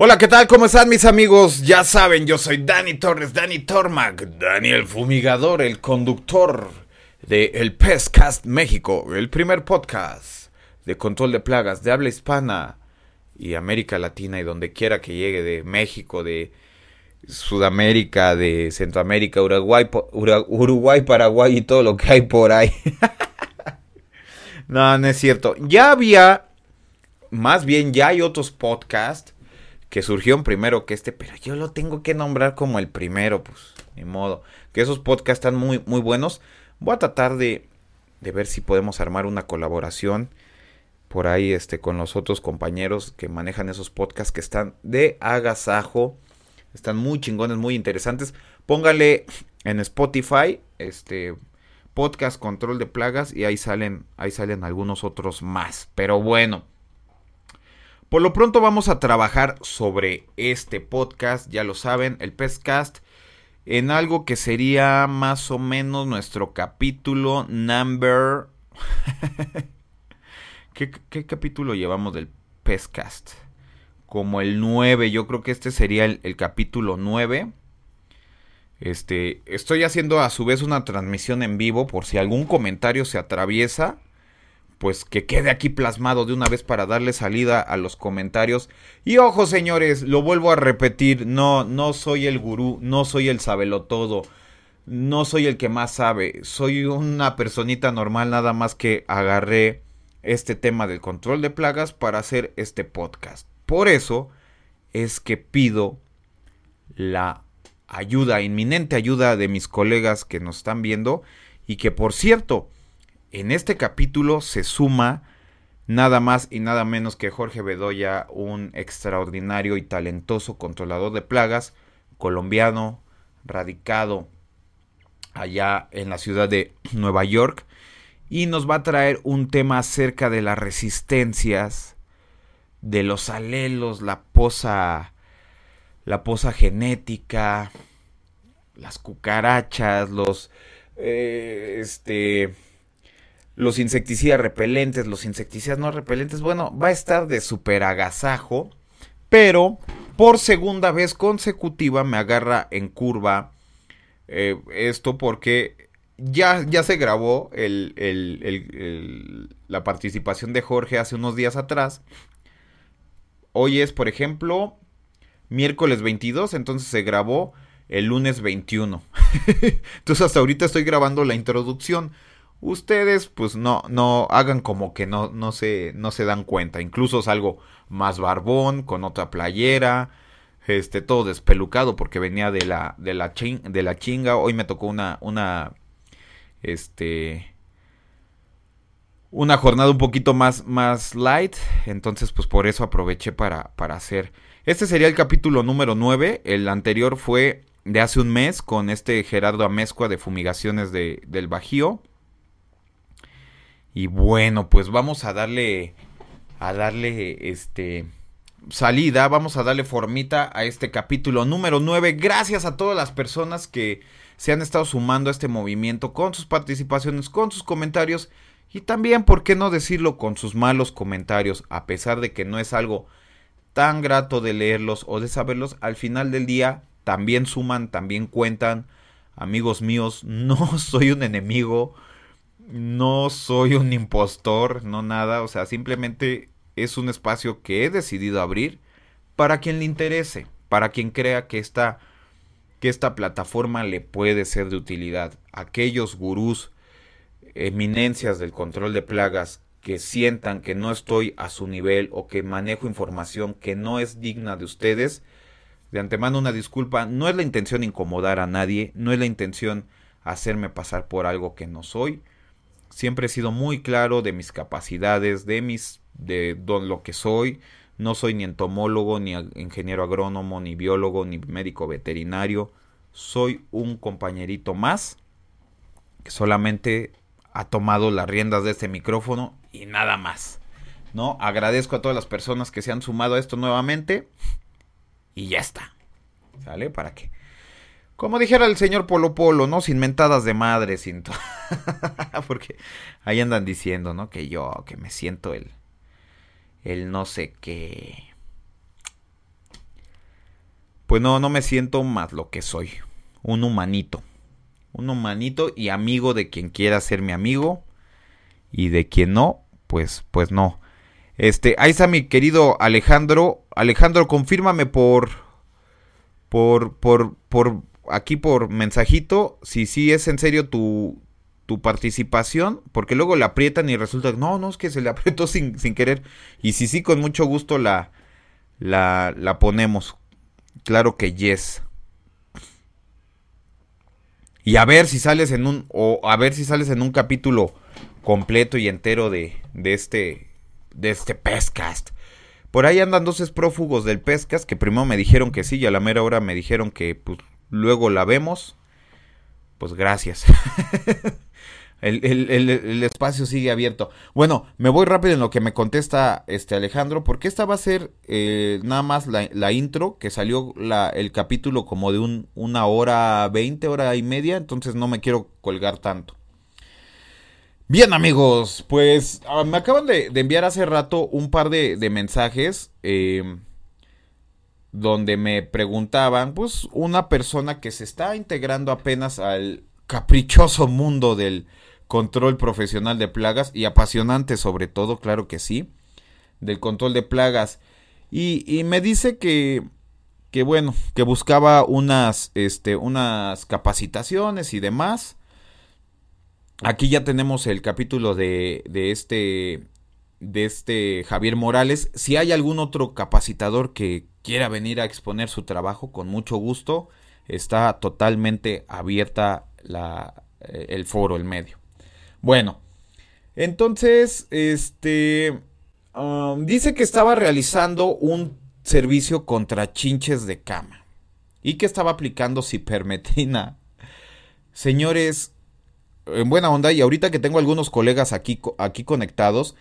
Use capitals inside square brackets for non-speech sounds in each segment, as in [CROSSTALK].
Hola, ¿qué tal? ¿Cómo están mis amigos? Ya saben, yo soy Dani Torres, Dani Tormac, Daniel Fumigador, el conductor de El Pescast México, el primer podcast de control de plagas de habla hispana y América Latina y donde quiera que llegue, de México, de Sudamérica, de Centroamérica, Uruguay, Uruguay, Paraguay y todo lo que hay por ahí. [LAUGHS] no, no es cierto. Ya había, más bien ya hay otros podcasts que surgió primero que este, pero yo lo tengo que nombrar como el primero, pues, ni modo. Que esos podcasts están muy, muy buenos. Voy a tratar de, de ver si podemos armar una colaboración por ahí este, con los otros compañeros que manejan esos podcasts que están de agasajo. Están muy chingones, muy interesantes. Póngale en Spotify este podcast control de plagas y ahí salen ahí salen algunos otros más. Pero bueno, por lo pronto vamos a trabajar sobre este podcast, ya lo saben, el Pescast, en algo que sería más o menos nuestro capítulo number... [LAUGHS] ¿Qué, capítulo llevamos del Pescast? Como el 9, yo creo que este sería el, el capítulo 9. Este, estoy haciendo a su vez una transmisión en vivo por si algún comentario se atraviesa pues que quede aquí plasmado de una vez para darle salida a los comentarios. Y ojo, señores, lo vuelvo a repetir, no, no soy el gurú, no soy el sabelotodo, no soy el que más sabe, soy una personita normal nada más que agarré este tema del control de plagas para hacer este podcast. Por eso es que pido la ayuda, inminente ayuda de mis colegas que nos están viendo y que por cierto, en este capítulo se suma nada más y nada menos que Jorge Bedoya, un extraordinario y talentoso controlador de plagas, colombiano, radicado allá en la ciudad de [CLEARS THROAT] Nueva York, y nos va a traer un tema acerca de las resistencias, de los alelos, la posa, la posa genética, las cucarachas, los, eh, este, los insecticidas repelentes, los insecticidas no repelentes, bueno, va a estar de super agasajo, pero por segunda vez consecutiva me agarra en curva eh, esto porque ya, ya se grabó el, la participación de Jorge hace unos días atrás. Hoy es, por ejemplo, miércoles 22, entonces se grabó el lunes 21. [LAUGHS] entonces hasta ahorita estoy grabando la introducción ustedes pues no, no hagan como que no, no, se, no se dan cuenta. Incluso salgo más barbón, con otra playera, este, todo despelucado porque venía de la, de la, de la chinga. Hoy me tocó una, una, este, una jornada un poquito más, más light. Entonces pues por eso aproveché para, para hacer. Este sería el capítulo número 9. El anterior fue de hace un mes con este Gerardo Amezcua de Fumigaciones de, del Bajío. Y bueno, pues vamos a darle a darle este salida, vamos a darle formita a este capítulo número 9. Gracias a todas las personas que se han estado sumando a este movimiento con sus participaciones, con sus comentarios y también, ¿por qué no decirlo, con sus malos comentarios, a pesar de que no es algo tan grato de leerlos o de saberlos, al final del día también suman, también cuentan. Amigos míos, [LAUGHS] no soy un enemigo, no soy un impostor, no nada, o sea, simplemente es un espacio que he decidido abrir para quien le interese, para quien crea que esta, que esta plataforma le puede ser de utilidad. Aquellos gurús, eminencias del control de plagas que sientan que no estoy a su nivel o que manejo información que no es digna de ustedes, de antemano una disculpa, no es la intención incomodar a nadie, no es la intención hacerme pasar por algo que no soy, siempre he sido muy claro de mis capacidades, de mis de lo que soy. No soy ni entomólogo, ni ingeniero agrónomo, ni biólogo, ni médico veterinario. Soy un compañerito más que solamente ha tomado las riendas de este micrófono y nada más. ¿No? Agradezco a todas las personas que se han sumado a esto nuevamente y ya está. ¿Sale? ¿Para qué? Como dijera el señor Polo Polo, ¿no? Sin mentadas de madre, sin [LAUGHS] Porque ahí andan diciendo, ¿no? Que yo, que me siento el. El no sé qué. pues no, no me siento más lo que soy. Un humanito. Un humanito y amigo de quien quiera ser mi amigo. Y de quien no, pues, pues no. Este, ahí está mi querido Alejandro. Alejandro, confírmame por, por, por, por, aquí por mensajito, si sí es en serio tu, tu participación, porque luego la aprietan y resulta que no, no, es que se le [LAUGHS] apretó sin, sin querer. Y si sí, con mucho gusto la, la, la ponemos. Claro que yes. Y a ver si sales en un, o a ver si sales en un capítulo completo y entero de, de este, de este Pescast. Por ahí andan dos prófugos del Pescast que primero me dijeron que sí y a la mera hora me dijeron que pues luego la vemos. Pues gracias. [LAUGHS] El, espacio sigue abierto. Bueno, me voy rápido en lo que me contesta este Alejandro, porque esta va a ser eh, nada más la, intro, que salió la, el capítulo como de un, una hora veinte, hora y media, entonces no me quiero colgar tanto. Bien amigos, pues ah, me acaban de, enviar hace rato un par de, mensajes eh, donde me preguntaban, pues una persona que se está integrando apenas al caprichoso mundo del control profesional de plagas y apasionante sobre todo, claro que sí, del control de plagas. Y, me dice que, que bueno, que buscaba unas, este, unas capacitaciones y demás. Aquí ya tenemos el capítulo de, de este de este Javier Morales. Si hay algún otro capacitador que quiera venir a exponer su trabajo, con mucho gusto, está totalmente abierta la, eh, el foro, el medio. Bueno, entonces, este, um, dice que estaba realizando un servicio contra chinches de cama y que estaba aplicando cipermetrina. Señores, en buena onda, y ahorita que tengo algunos colegas aquí, aquí conectados,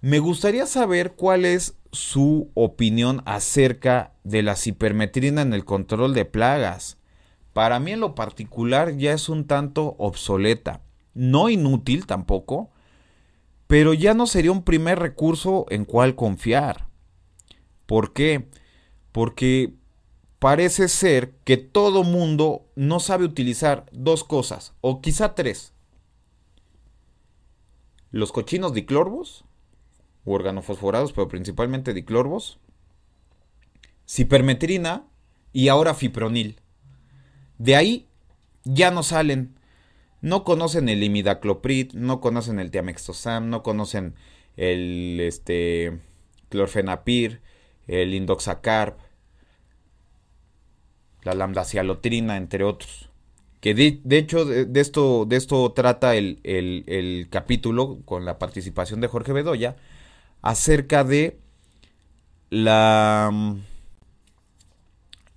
me gustaría saber cuál es su opinión acerca de la cipermetrina en el control de plagas. Para mí en lo particular ya es un tanto obsoleta no inútil tampoco, pero ya no sería un primer recurso en cual confiar. ¿Por qué? Porque parece ser que todo mundo no sabe utilizar dos cosas, o quizá tres. Los cochinos diclorvos, organofosforados, pero principalmente diclorvos, cipermetrina y ahora fipronil. De ahí ya no salen no conocen el imidacloprid, no conocen el tiamextosam, no conocen el este, clorfenapir, el indoxacarb, la lambdacialotrina, entre otros. Que de, hecho de, esto, de esto trata el, el, capítulo con la participación de Jorge Bedoya acerca de la,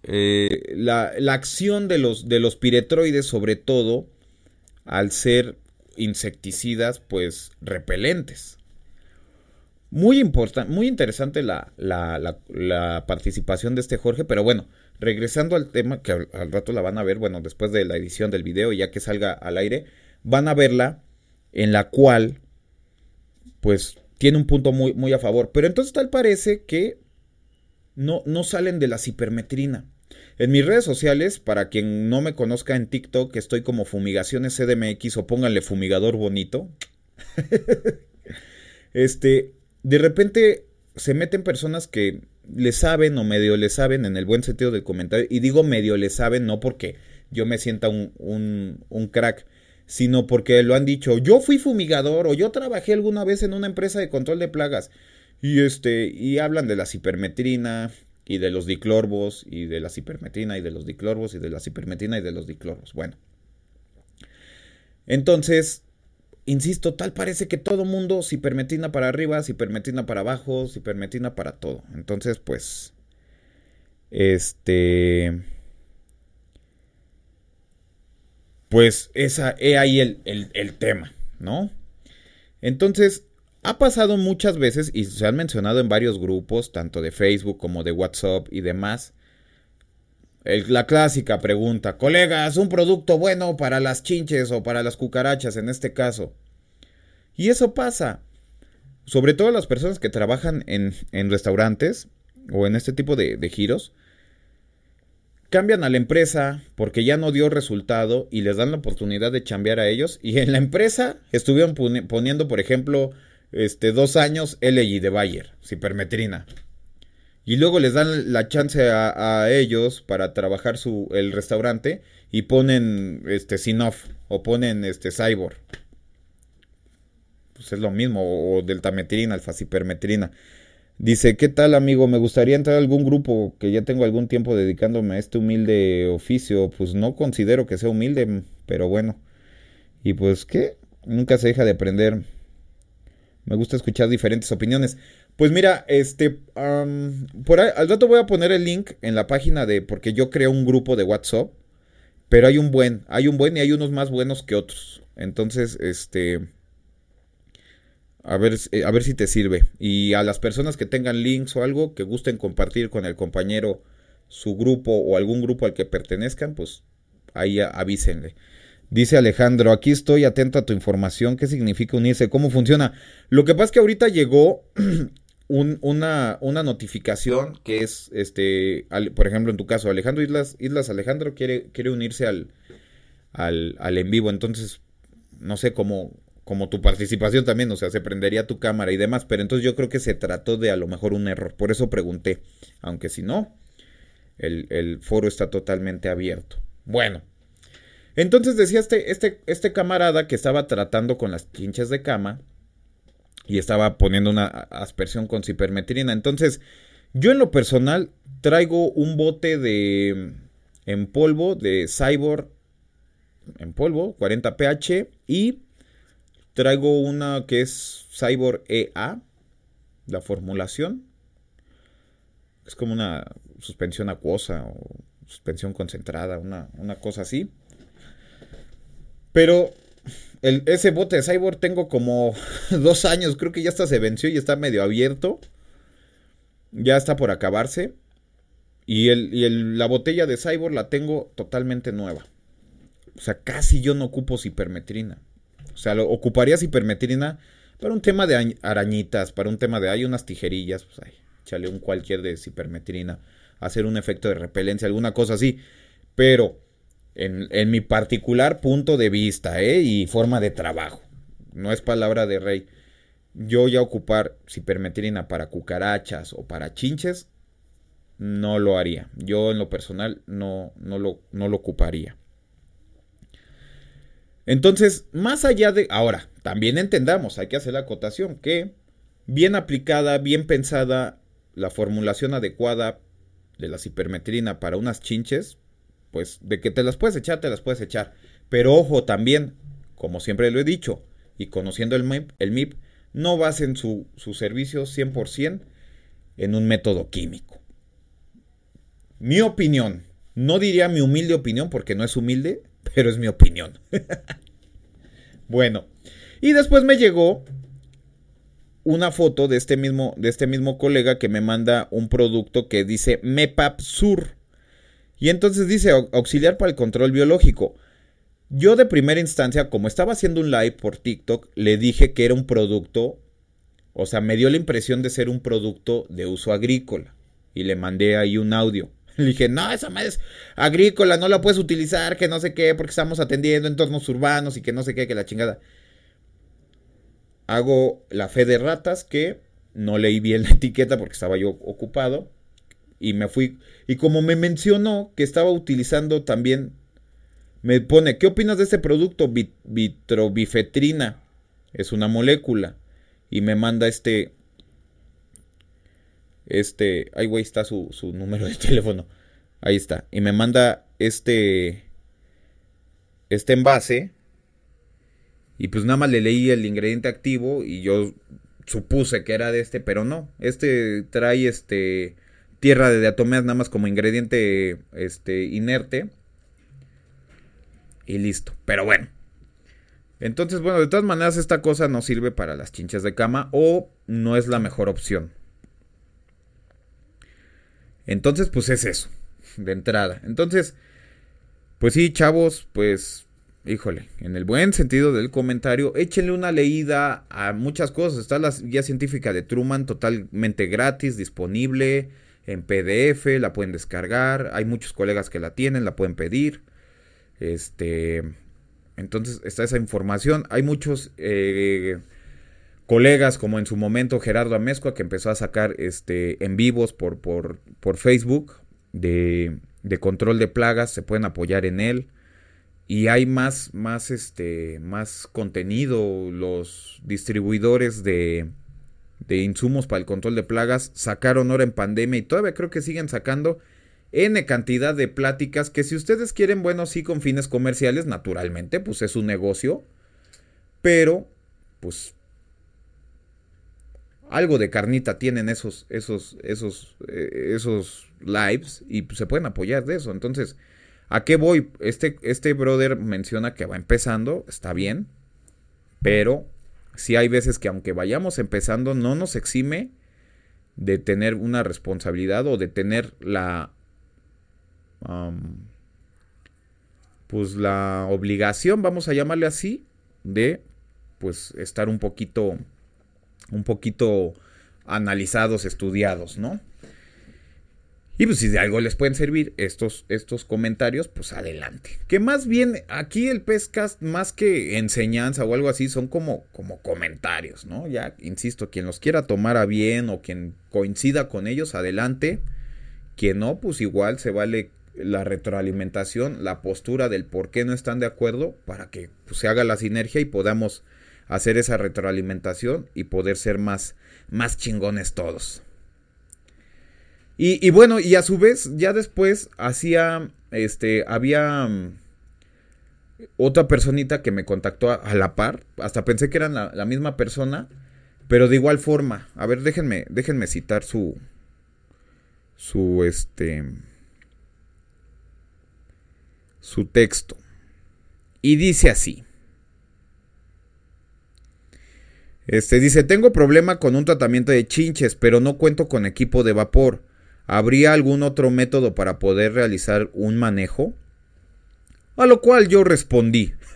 eh, la, la, acción de los, de los piretroides sobre todo al ser insecticidas pues repelentes. Muy importante, muy interesante la, la, participación de este Jorge, pero bueno, regresando al tema, que al, rato la van a ver, bueno, después de la edición del video, ya que salga al aire, van a verla en la cual, pues, tiene un punto muy, muy a favor. Pero entonces tal parece que no, no salen de la cipermetrina. En mis redes sociales, para quien no me conozca en TikTok, estoy como Fumigaciones CDMX o pónganle fumigador bonito. [LAUGHS] este, de repente se meten personas que le saben o medio le saben en el buen sentido del comentario. Y digo medio le saben no porque yo me sienta un, un, un crack, sino porque lo han dicho, yo fui fumigador o yo trabajé alguna vez en una empresa de control de plagas. Y este, y hablan de la cipermetrina, y de los diclorvos y de la cipermetrina y de los diclorvos y de la cipermetrina y de los diclorvos. Bueno. Entonces, insisto, tal parece que todo mundo cipermetrina para arriba, cipermetrina para abajo, cipermetrina para todo. Entonces, pues este pues esa ahí el, el, tema, ¿no? Entonces, ha pasado muchas veces y se han mencionado en varios grupos, tanto de Facebook como de WhatsApp y demás. la clásica pregunta, colegas, un producto bueno para las chinches o para las cucarachas en este caso. Y eso pasa. Sobre todo las personas que trabajan en, restaurantes o en este tipo de, de giros. Cambian a la empresa porque ya no dio resultado y les dan la oportunidad de chambear a ellos. Y en la empresa estuvieron poniendo, por ejemplo, este, dos años LG de Bayer, cipermetrina. Y luego les dan la chance a, ellos para trabajar su, el restaurante y ponen este Sinoff o ponen este Cyborg. Pues es lo mismo, o, deltametrina, alfacipermetrina. Dice, ¿qué tal amigo? Me gustaría entrar a algún grupo que ya tengo algún tiempo dedicándome a este humilde oficio. Pues no considero que sea humilde, pero bueno. Y pues, ¿qué? Nunca se deja de aprender. Me gusta escuchar diferentes opiniones. Pues mira, este, por ahí, al rato voy a poner el link en la página de, porque yo creo un grupo de WhatsApp, pero hay un buen, hay un buen y hay unos más buenos que otros. Entonces, este, a ver, eh, a ver si te sirve. Y a las personas que tengan links o algo que gusten compartir con el compañero su grupo o algún grupo al que pertenezcan, pues ahí avísenle. Dice Alejandro, aquí estoy atento a tu información. ¿Qué significa unirse? ¿Cómo funciona? Lo que pasa es que ahorita llegó [CLEARS THROAT] una, una, notificación que es, este, por ejemplo, en tu caso, Alejandro Islas, Islas Alejandro quiere, quiere unirse al, al, al en vivo. Entonces, no sé cómo, como tu participación también, o sea, se prendería tu cámara y demás, pero entonces yo creo que se trató de a lo mejor un error, por eso pregunté, aunque si no, el, foro está totalmente abierto. Bueno, entonces decía este, este, este camarada que estaba tratando con las pinches de cama y estaba poniendo una aspersión con cipermetrina, entonces yo en lo personal traigo un bote de en polvo de Cyborg en polvo, 40 pH y Traigo una que es Cyborg EA, la formulación. Es como una suspensión acuosa o suspensión concentrada, una, cosa así. Pero ese bote de Cyborg tengo como [LAUGHS] dos años, creo que ya hasta se venció y está medio abierto. Ya está por acabarse. Y, el, y el, la botella de Cyborg la tengo totalmente nueva. O sea, casi yo no ocupo cipermetrina. O sea, lo ocuparías hipermetrina para un tema de arañitas, para un tema de hay unas tijerillas, pues ahí, échale un cualquier de hipermetrina, hacer un efecto de repelencia, alguna cosa así. Pero en, en mi particular punto de vista ¿eh? y forma de trabajo, no es palabra de rey. Yo ya ocupar hipermetrina para cucarachas o para chinches, no lo haría. Yo en lo personal no, no, lo, no lo ocuparía. Entonces, más allá de... Ahora, también entendamos, hay que hacer la acotación, que bien aplicada, bien pensada, la formulación adecuada de la cipermetrina para unas chinches, pues de que te las puedes echar, te las puedes echar. Pero ojo también, como siempre lo he dicho, y conociendo el MIP, no basen su, su servicio 100% en un método químico. Mi opinión, no diría mi humilde opinión porque no es humilde, pero es mi opinión. [LAUGHS] bueno, y después me llegó una foto de este mismo, de este mismo colega que me manda un producto que dice MEPAP Sur. Y entonces dice auxiliar para el control biológico. Yo de primera instancia, como estaba haciendo un live por TikTok, le dije que era un producto, o sea, me dio la impresión de ser un producto de uso agrícola. Y le mandé ahí un audio. [LAUGHS] Le dije, no, esa madre es agrícola, no la puedes utilizar, que no sé qué, porque estamos atendiendo entornos urbanos y que no sé qué, que la chingada. Hago la fe de ratas que no leí bien la etiqueta porque estaba yo ocupado y me fui. Y como me mencionó que estaba utilizando también, me pone, ¿qué opinas de este producto? Vitrobifetrina. Es una molécula. Y me manda este, este, ahí güey está su, su número de [LAUGHS] teléfono. Ahí está. Y me manda este, este envase. Y pues nada más le leí el ingrediente activo y yo supuse que era de este, pero no. Este trae este tierra de diatomeas nada más como ingrediente este inerte. Y listo. Pero bueno. Entonces, bueno, de todas maneras esta cosa no sirve para las chinchas de cama o no es la mejor opción. Entonces, pues es eso, de entrada. Entonces, pues sí, chavos, pues, híjole, en el buen sentido del comentario, échenle una leída a muchas cosas. Está la guía científica de Truman totalmente gratis, disponible. en PDF, la pueden descargar. Hay muchos colegas que la tienen, la pueden pedir. Este, entonces está esa información. Hay muchos eh, colegas, como en su momento Gerardo Amezcua, que empezó a sacar este, en vivos por, por, por Facebook de, control de plagas. Se pueden apoyar en él. Y hay más, más, este, más contenido. Los distribuidores de, de insumos para el control de plagas sacaron ahora en pandemia y todavía creo que siguen sacando N cantidad de pláticas que si ustedes quieren, bueno, sí con fines comerciales, naturalmente, pues es un negocio, pero pues algo de carnita tienen esos, esos, esos, eh, esos lives y se pueden apoyar de eso. Entonces, ¿a qué voy? Este, este brother menciona que va empezando, está bien, pero si hay veces que aunque vayamos empezando, no nos exime de tener una responsabilidad o de tener la pues la obligación, vamos a llamarle así, de pues estar un poquito un poquito analizados, estudiados, ¿no? Y pues si de algo les pueden servir estos, estos comentarios, pues adelante. Que más bien aquí el Pescast, más que enseñanza o algo así, son como, como comentarios, ¿no? Ya, insisto, quien los quiera tomar a bien o quien coincida con ellos, adelante. Quien no, pues igual se vale la retroalimentación, la postura del por qué no están de acuerdo para que pues, se haga la sinergia y podamos hacer esa retroalimentación y poder ser más, más chingones todos. Y, bueno, y a su vez, ya después hacía, este, había mm, otra personita que me contactó a, la par, hasta pensé que eran la, la, misma persona, pero de igual forma, a ver, déjenme, déjenme citar su, su, este, su texto. Y dice así. Este dice, tengo problema con un tratamiento de chinches, pero no cuento con equipo de vapor. ¿Habría algún otro método para poder realizar un manejo? A lo cual yo respondí. [LAUGHS]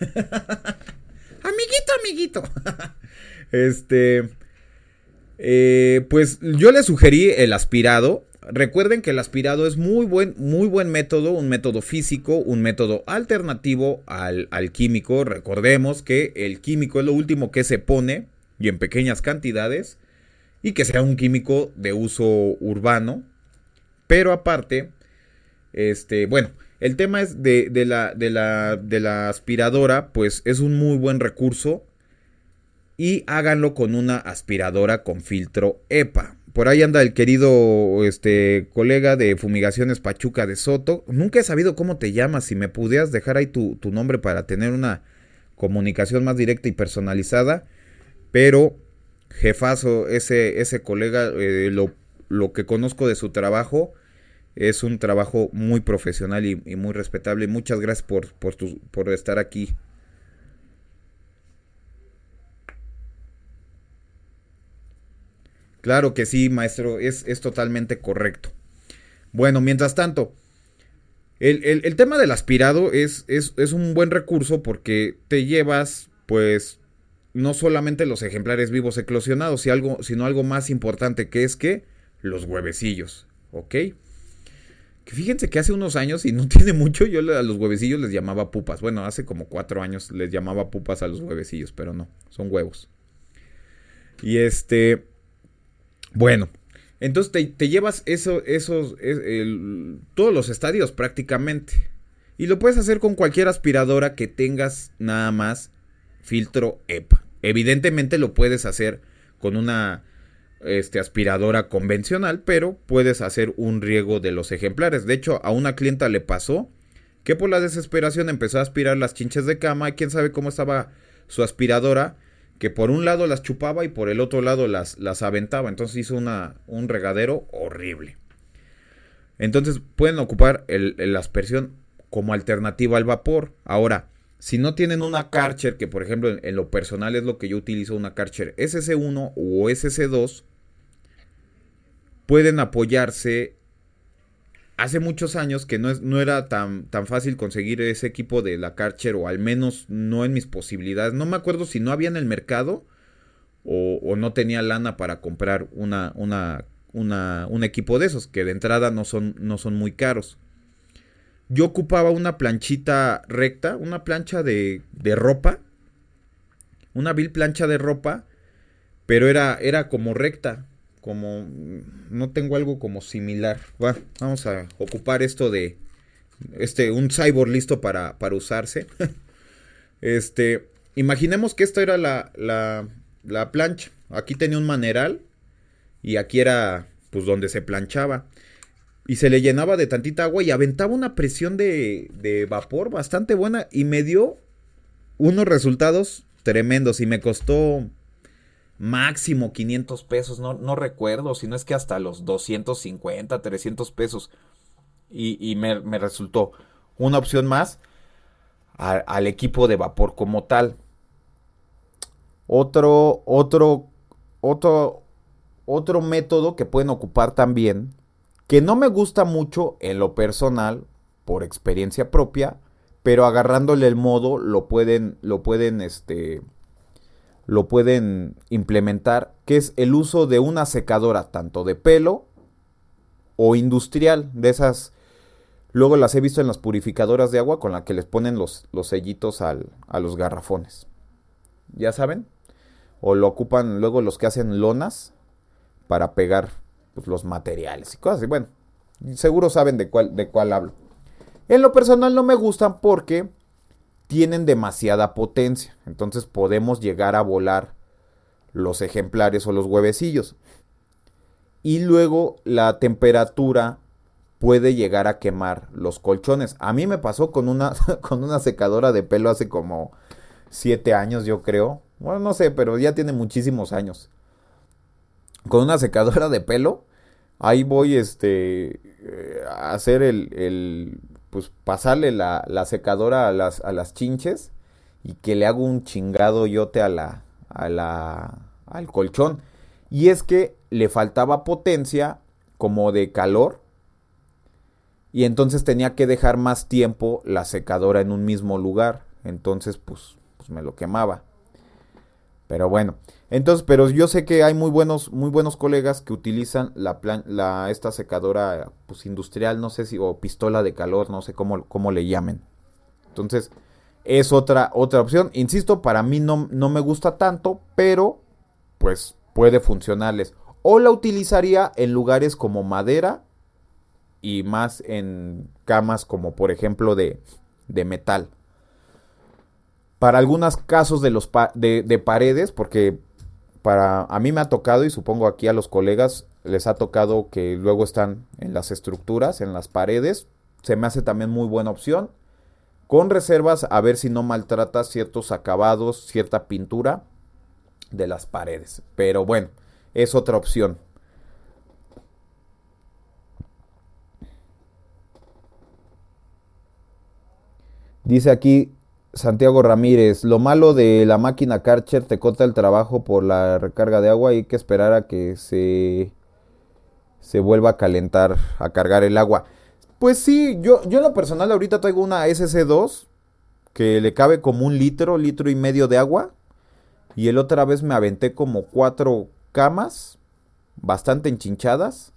amiguito, amiguito. [LAUGHS] este... Eh, pues yo le sugerí el aspirado Recuerden que el aspirado es muy buen, muy buen método, un método físico, un método alternativo al, al, químico. Recordemos que el químico es lo último que se pone y en pequeñas cantidades y que sea un químico de uso urbano. Pero aparte, este, bueno, el tema es de, la, de, la, de la aspiradora, pues es un muy buen recurso y háganlo con una aspiradora con filtro EPA por ahí anda el querido este, colega de Fumigaciones Pachuca de Soto. Nunca he sabido cómo te llamas. Si me pudieras dejar ahí tu, nombre para tener una comunicación más directa y personalizada. Pero, jefazo, ese, ese colega, eh, lo, que conozco de su trabajo es un trabajo muy profesional y, muy respetable. Muchas gracias por, por, por estar aquí Claro que sí, maestro, es, es totalmente correcto. Bueno, mientras tanto, el, tema del aspirado es, es, es, un buen recurso porque te llevas, pues, no solamente los ejemplares vivos eclosionados, sino algo más importante que es que los huevecillos, ¿ok? Que fíjense que hace unos años, y no [LAUGHS] tiene mucho, yo a los huevecillos les llamaba pupas. Bueno, hace como cuatro años les llamaba pupas a los huevecillos, pero no, son huevos. Y este, bueno, entonces te, llevas eso, esos, todos los estadios prácticamente. Y lo puedes hacer con cualquier aspiradora que tengas nada más filtro EPA. Evidentemente lo puedes hacer con una este, aspiradora convencional, pero puedes hacer un riego de los ejemplares. De hecho, a una clienta le pasó que por la desesperación empezó a aspirar las chinches de cama quién sabe cómo estaba su aspiradora que por un lado las chupaba y por el otro lado las, aventaba. Entonces hizo una, un regadero horrible. Entonces pueden ocupar el, la aspersión como alternativa al vapor. Ahora, si no tienen una Karcher, que por ejemplo en, lo personal es lo que yo utilizo, una Karcher SC1 o SC2, pueden apoyarse hace muchos años que no, es, no era tan, tan fácil conseguir ese equipo de la Karcher, o al menos no en mis posibilidades. No me acuerdo si no había en el mercado o, no tenía lana para comprar una, una, un equipo de esos, que de entrada no son, no son muy caros. Yo ocupaba una planchita recta, una plancha de, de ropa, una vil plancha de ropa, pero era, era como recta, como no tengo algo como similar. vamos a ocupar esto de este un cyborg listo para, para usarse. [LAUGHS] este, imaginemos que esta era la, la, la plancha. Aquí tenía un maneral y aquí era pues donde se planchaba. Y se le llenaba de tantita agua y aventaba una presión de, de vapor bastante buena y me dio unos resultados tremendos y me costó máximo 500 pesos, no, no recuerdo, si no es que hasta los 250, 300 pesos. Y, me, resultó una opción más al equipo de vapor como tal. Otro, otro, otro, otro método que pueden ocupar también, que no me gusta mucho en lo personal, por experiencia propia, pero agarrándole el modo lo pueden, lo pueden, este, lo pueden implementar, que es el uso de una secadora tanto de pelo o industrial, de esas, luego las he visto en las purificadoras de agua con la que les ponen los, los sellitos al, a los garrafones. ¿Ya saben? o lo ocupan luego los que hacen lonas para pegar pues, los materiales y cosas así. Bueno, seguro saben de cuál, de cuál hablo. En lo personal no me gustan porque tienen demasiada potencia. Entonces podemos llegar a volar los ejemplares o los huevecillos. Y luego la temperatura puede llegar a quemar los colchones. A mí me pasó con una, [LAUGHS] con una secadora de pelo hace como 7 años, yo creo. Bueno, no sé, pero ya tiene muchísimos años. Con una secadora de pelo, ahí voy este, eh, a hacer el, el pues pasarle la, la, secadora a las, a las chinches y que le hago un chingado yote a la, a la, al colchón. Y es que le faltaba potencia como de calor y entonces tenía que dejar más tiempo la secadora en un mismo lugar. Entonces, pues, pues me lo quemaba. Pero bueno, entonces, pero yo sé que hay muy buenos, muy buenos colegas que utilizan la, la esta secadora pues industrial, no sé si, o pistola de calor, no sé cómo, cómo le llamen. Entonces, es otra, otra opción. Insisto, para mí no, no me gusta tanto, pero pues puede funcionarles. O la utilizaría en lugares como madera y más en camas como por ejemplo de, de metal para algunos casos de, los de, paredes, porque para a mí me ha tocado y supongo aquí a los colegas les ha tocado que luego están en las estructuras, en las paredes, se me hace también muy buena opción. Con reservas a ver si no maltrata ciertos acabados, cierta pintura de las paredes. Pero bueno, es otra opción. Dice aquí Santiago Ramírez, lo malo de la máquina Karcher te corta el trabajo por la recarga de agua y hay que esperar a que se, se vuelva a calentar, a cargar el agua. Pues sí, yo, yo en lo personal ahorita traigo una SC2 que le cabe como un litro, litro y medio de agua. Y el otra vez me aventé como cuatro camas, bastante enchinchadas.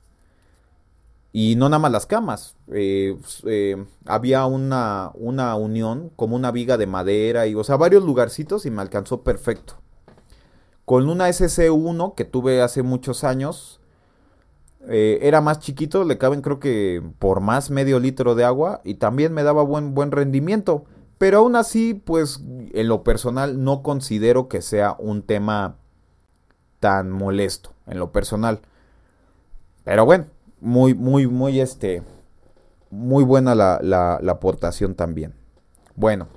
Y no nada más las camas. Eh, eh, había una, una unión, como una viga de madera, y, o sea, varios lugarcitos y me alcanzó perfecto. Con una SC1 que tuve hace muchos años, eh, era más chiquito, le caben creo que por más medio litro de agua y también me daba buen, buen rendimiento. Pero aún así, pues en lo personal no considero que sea un tema tan molesto, en lo personal. Pero bueno, muy, muy, muy, este, muy buena la, la, aportación también. Bueno,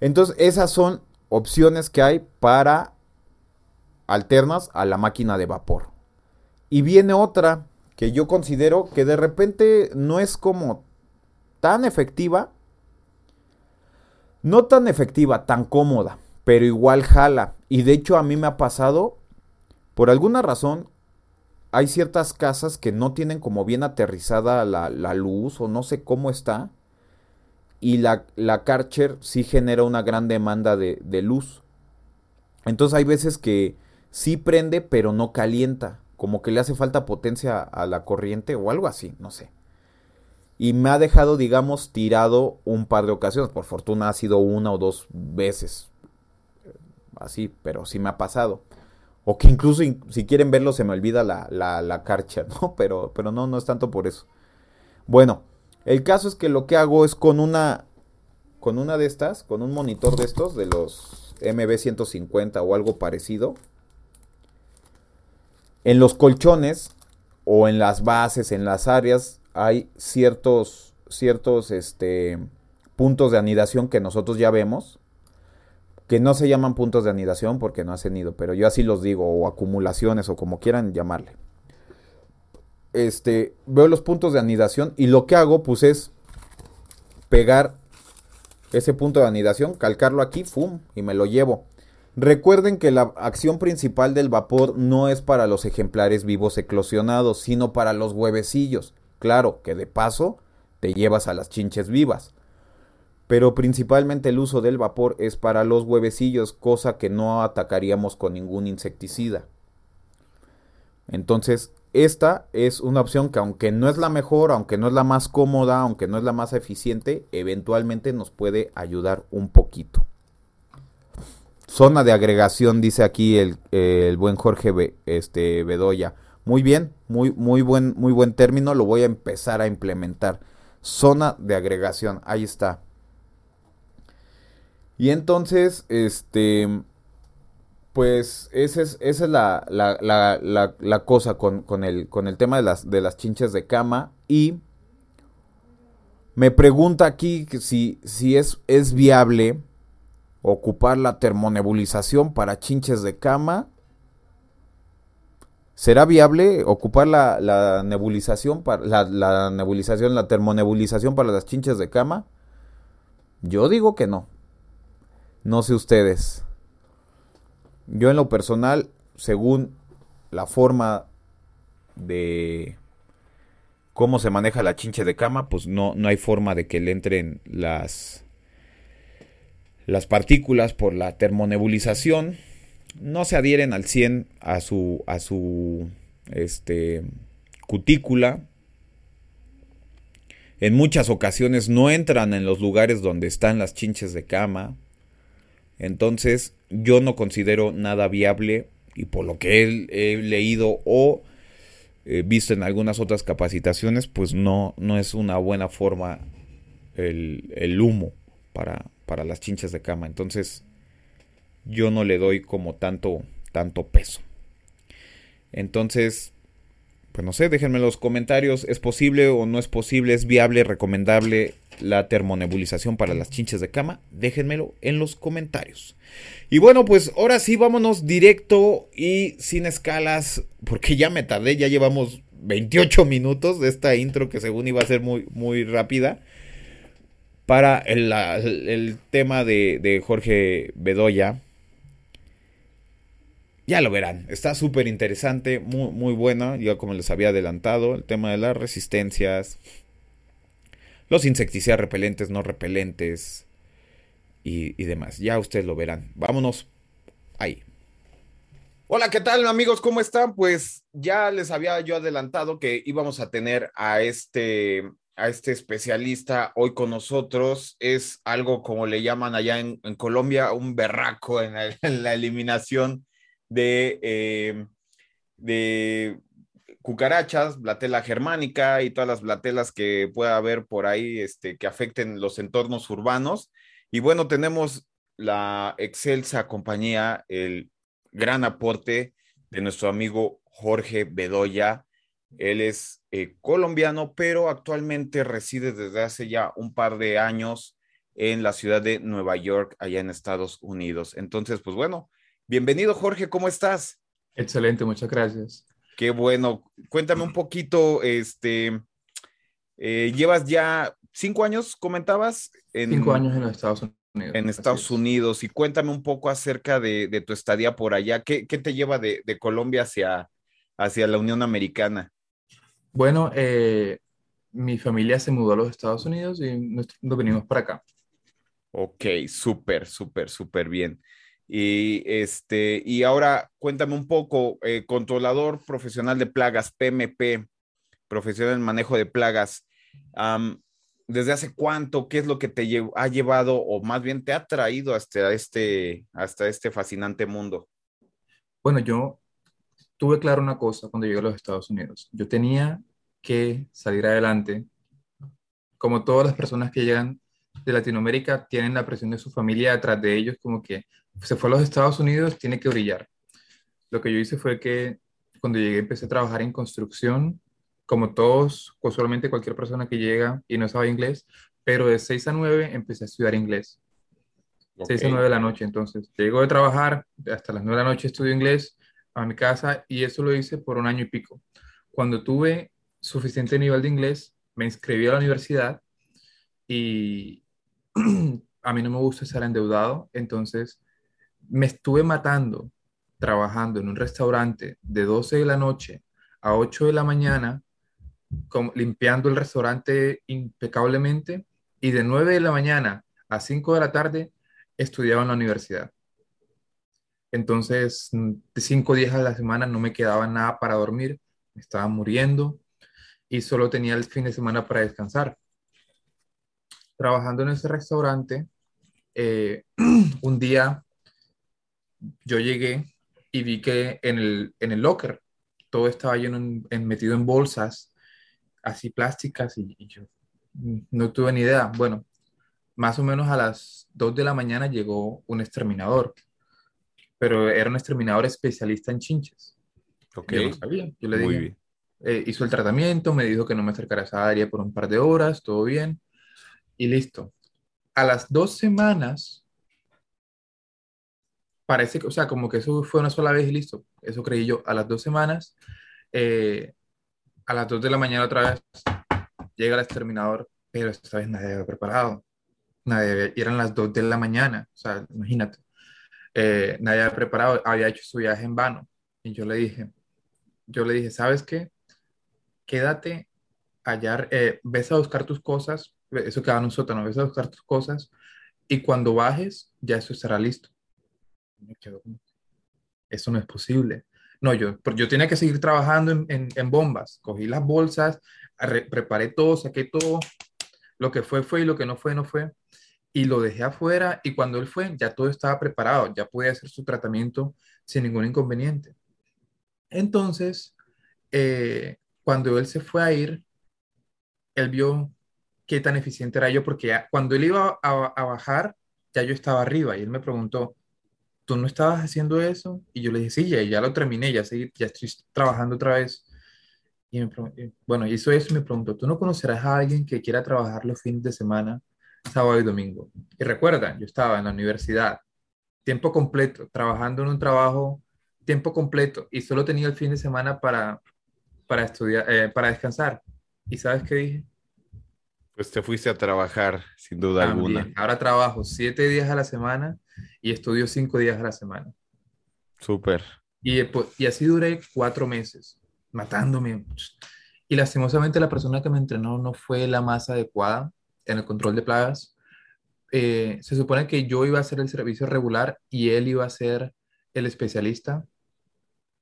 entonces esas son opciones que hay para alternas a la máquina de vapor. Y viene otra que yo considero que de repente no es como tan efectiva, no tan efectiva, tan cómoda, pero igual jala. Y de hecho a mí me ha pasado, por alguna razón, hay ciertas casas que no tienen como bien aterrizada la, luz o no sé cómo está. Y la, la Karcher sí genera una gran demanda de, luz. Entonces hay veces que sí prende pero no calienta. como que le hace falta potencia a la corriente o algo así, no sé. Y me ha dejado, digamos, tirado un par de ocasiones. Por fortuna ha sido una o dos veces. Así, pero sí me ha pasado. O que incluso si quieren verlo se me olvida la, la, la carcha, [LAUGHS] ¿no? Pero, pero no, no es tanto por eso. Bueno, el caso es que lo que hago es con una, con una de estas, con un monitor de estos, de los MB150 o algo parecido, en los colchones o en las bases, en las áreas, hay ciertos, ciertos este, puntos de anidación que nosotros ya vemos, que no se llaman puntos de anidación porque no hacen nido, pero yo así los digo, o acumulaciones, o como quieran llamarle. Este, veo los puntos de anidación y lo que hago, pues es pegar ese punto de anidación, calcarlo aquí, ¡fum! y me lo llevo. Recuerden que la acción principal del vapor no es para los ejemplares vivos eclosionados, sino para los huevecillos. Claro que de paso te llevas a las chinches vivas. Pero principalmente el uso del vapor es para los huevecillos, cosa que no atacaríamos con ningún insecticida. Entonces, esta es una opción que aunque no es la mejor, aunque no es la más cómoda, aunque no es la más eficiente, eventualmente nos puede ayudar un poquito. Zona de agregación, dice aquí el, buen Jorge este, Bedoya. Muy bien, muy, muy, buen, muy buen término, lo voy a empezar a implementar. Zona de agregación, ahí está. Y entonces, este, pues esa es, esa es la, la, cosa con, con, el, con el tema de las, de las chinches de cama. Y me pregunta aquí si, si es, es viable ocupar la termonebulización para chinches de cama. ¿Será viable ocupar la, nebulización, para, la, nebulización, la termonebulización para las chinches de cama? Yo digo que no. No sé ustedes. Yo en lo personal, según la forma de cómo se maneja la chinche de cama, pues no, no hay forma de que le entren las las partículas por la termonebulización no se adhieren al 100 a su, a su este, cutícula. En muchas ocasiones no entran en los lugares donde están las chinches de cama. Entonces yo no considero nada viable y por lo que he, leído o visto en algunas otras capacitaciones, pues no, no es una buena forma el, el humo para, para las chinchas de cama. Entonces, yo no le doy como tanto, tanto peso. Entonces, pues no sé, déjenme en los comentarios, ¿es posible o no es posible? ¿Es viable, recomendable la termonebulización para las chinchas de cama? Déjenmelo en los comentarios. Y bueno, pues ahora sí, vámonos directo y sin escalas, porque ya me tardé, ya llevamos 28 minutos de esta intro que según iba a ser muy, muy rápida para el, tema de, Jorge Bedoya. Ya lo verán, está súper interesante, muy, muy buena, ya como les había adelantado, el tema de las resistencias, los insecticidas repelentes, no repelentes y, y demás. Ya ustedes lo verán. Vámonos ahí. Hola, ¿qué tal amigos? ¿Cómo están? Pues ya les había yo adelantado que íbamos a tener a este a este especialista hoy con nosotros. Es algo como le llaman allá en, Colombia, un berraco en, la eliminación de, eh, de cucarachas, blatela germánica y todas las blatelas que pueda haber por ahí este, que afecten los entornos urbanos. Y bueno, tenemos la excelsa compañía, el gran aporte de nuestro amigo Jorge Bedoya. Él es eh, colombiano, pero actualmente reside desde hace ya un par de años en la ciudad de Nueva York, allá en Estados Unidos. Entonces, pues bueno, bienvenido Jorge, ¿cómo estás? Excelente, muchas gracias. Qué bueno. Cuéntame un poquito, este, eh, llevas ya cinco años, comentabas. En, cinco años en Estados Unidos. En Estados Unidos. Y cuéntame un poco acerca de, tu estadía por allá. ¿Qué, te lleva de, de Colombia hacia, hacia la Unión Americana? Bueno, eh, mi familia se mudó a los Estados Unidos y nos, venimos para acá. Ok, súper, súper, súper bien. Y este, y ahora cuéntame un poco, eh, controlador profesional de plagas, PMP, profesional en manejo de plagas. ¿desde hace cuánto? ¿Qué es lo que te lle- ha llevado o más bien te ha traído hasta este, hasta este fascinante mundo? Bueno, yo tuve claro una cosa cuando llegué a los Estados Unidos. Yo tenía que salir adelante. Como todas las personas que llegan de Latinoamérica, tienen la presión de su familia detrás de ellos, como que se fue a los Estados Unidos, tiene que brillar. Lo que yo hice fue que cuando llegué empecé a trabajar en construcción, como todos, usualmente cualquier persona que llega y no sabe inglés, pero de 6 a 9 empecé a estudiar inglés. Ok, 6 a 9 de la noche, entonces llego de trabajar, hasta las 9 de la noche estudio inglés a mi casa y eso lo hice por un año y pico. Cuando tuve suficiente nivel de inglés, me inscribí a la universidad y [CLEARS THROAT] a mí no me gusta estar endeudado, entonces me estuve matando trabajando en un restaurante de 12 de la noche a 8 de la mañana, limpiando el restaurante impecablemente y de 9 de la mañana a 5 de la tarde estudiaba en la universidad. Entonces, de cinco días a la semana no me quedaba nada para dormir, me estaba muriendo y solo tenía el fin de semana para descansar. Trabajando en ese restaurante, eh, [CLEARS THROAT] un día yo llegué y vi que en el, en el locker todo estaba lleno, en- en- metido en bolsas así plásticas y, y yo no tuve ni idea. Bueno, más o menos a las 2 de la mañana llegó un exterminador, pero era un exterminador especialista en chinches. ok, Yo no sabía. Yo le muy dije, bien. eh, hizo el tratamiento, me dijo que no me acercara a esa área por un par de horas, todo bien, y listo. A las dos semanas, parece que, o sea, como que eso fue una sola vez y listo. Eso creí yo. A las dos semanas, eh, a las dos de la mañana otra vez, llega el exterminador, pero esta vez nadie había preparado. Nadie había- eran las dos de la mañana, o sea, imagínate. Eh, nadie había preparado, había hecho su viaje en vano. Y yo le dije, yo le dije, ¿sabes qué? Quédate allá, eh, ves a buscar tus cosas, eso queda en un sótano, ves a buscar tus cosas y cuando bajes ya eso estará listo. Eso no es posible. No, yo, yo tenía que seguir trabajando en, bombas. Cogí las bolsas, preparé todo, saqué todo. Lo que fue, fue y lo que no fue, no fue. Y lo dejé afuera y cuando él fue, ya todo estaba preparado, ya podía hacer su tratamiento sin ningún inconveniente. Entonces, eh, cuando él se fue a ir, él vio qué tan eficiente era yo, porque ya- cuando él iba a bajar, ya yo estaba arriba y él me preguntó, ¿tú no estabas haciendo eso? Y yo le dije, sí, ya, ya lo terminé, ya, seguí- ya estoy trabajando otra vez. Y me bueno, hizo eso y me preguntó, ¿tú no conocerás a alguien que quiera trabajar los fines de semana, sábado y domingo? Y recuerda, yo estaba en la universidad, tiempo completo, trabajando en un trabajo tiempo completo y solo tenía el fin de semana para, para estudiar, eh, para descansar. ¿Y sabes qué dije? Pues te fuiste a trabajar, sin duda alguna. Ahora trabajo siete días a la semana y estudio cinco días a la semana. Súper. Y, eh, pu- y así duré cuatro meses, matándome. Y lastimosamente la persona que me entrenó no fue la más adecuada en el control de plagas. Eh, se supone que yo iba a hacer el servicio regular y él iba a ser el especialista.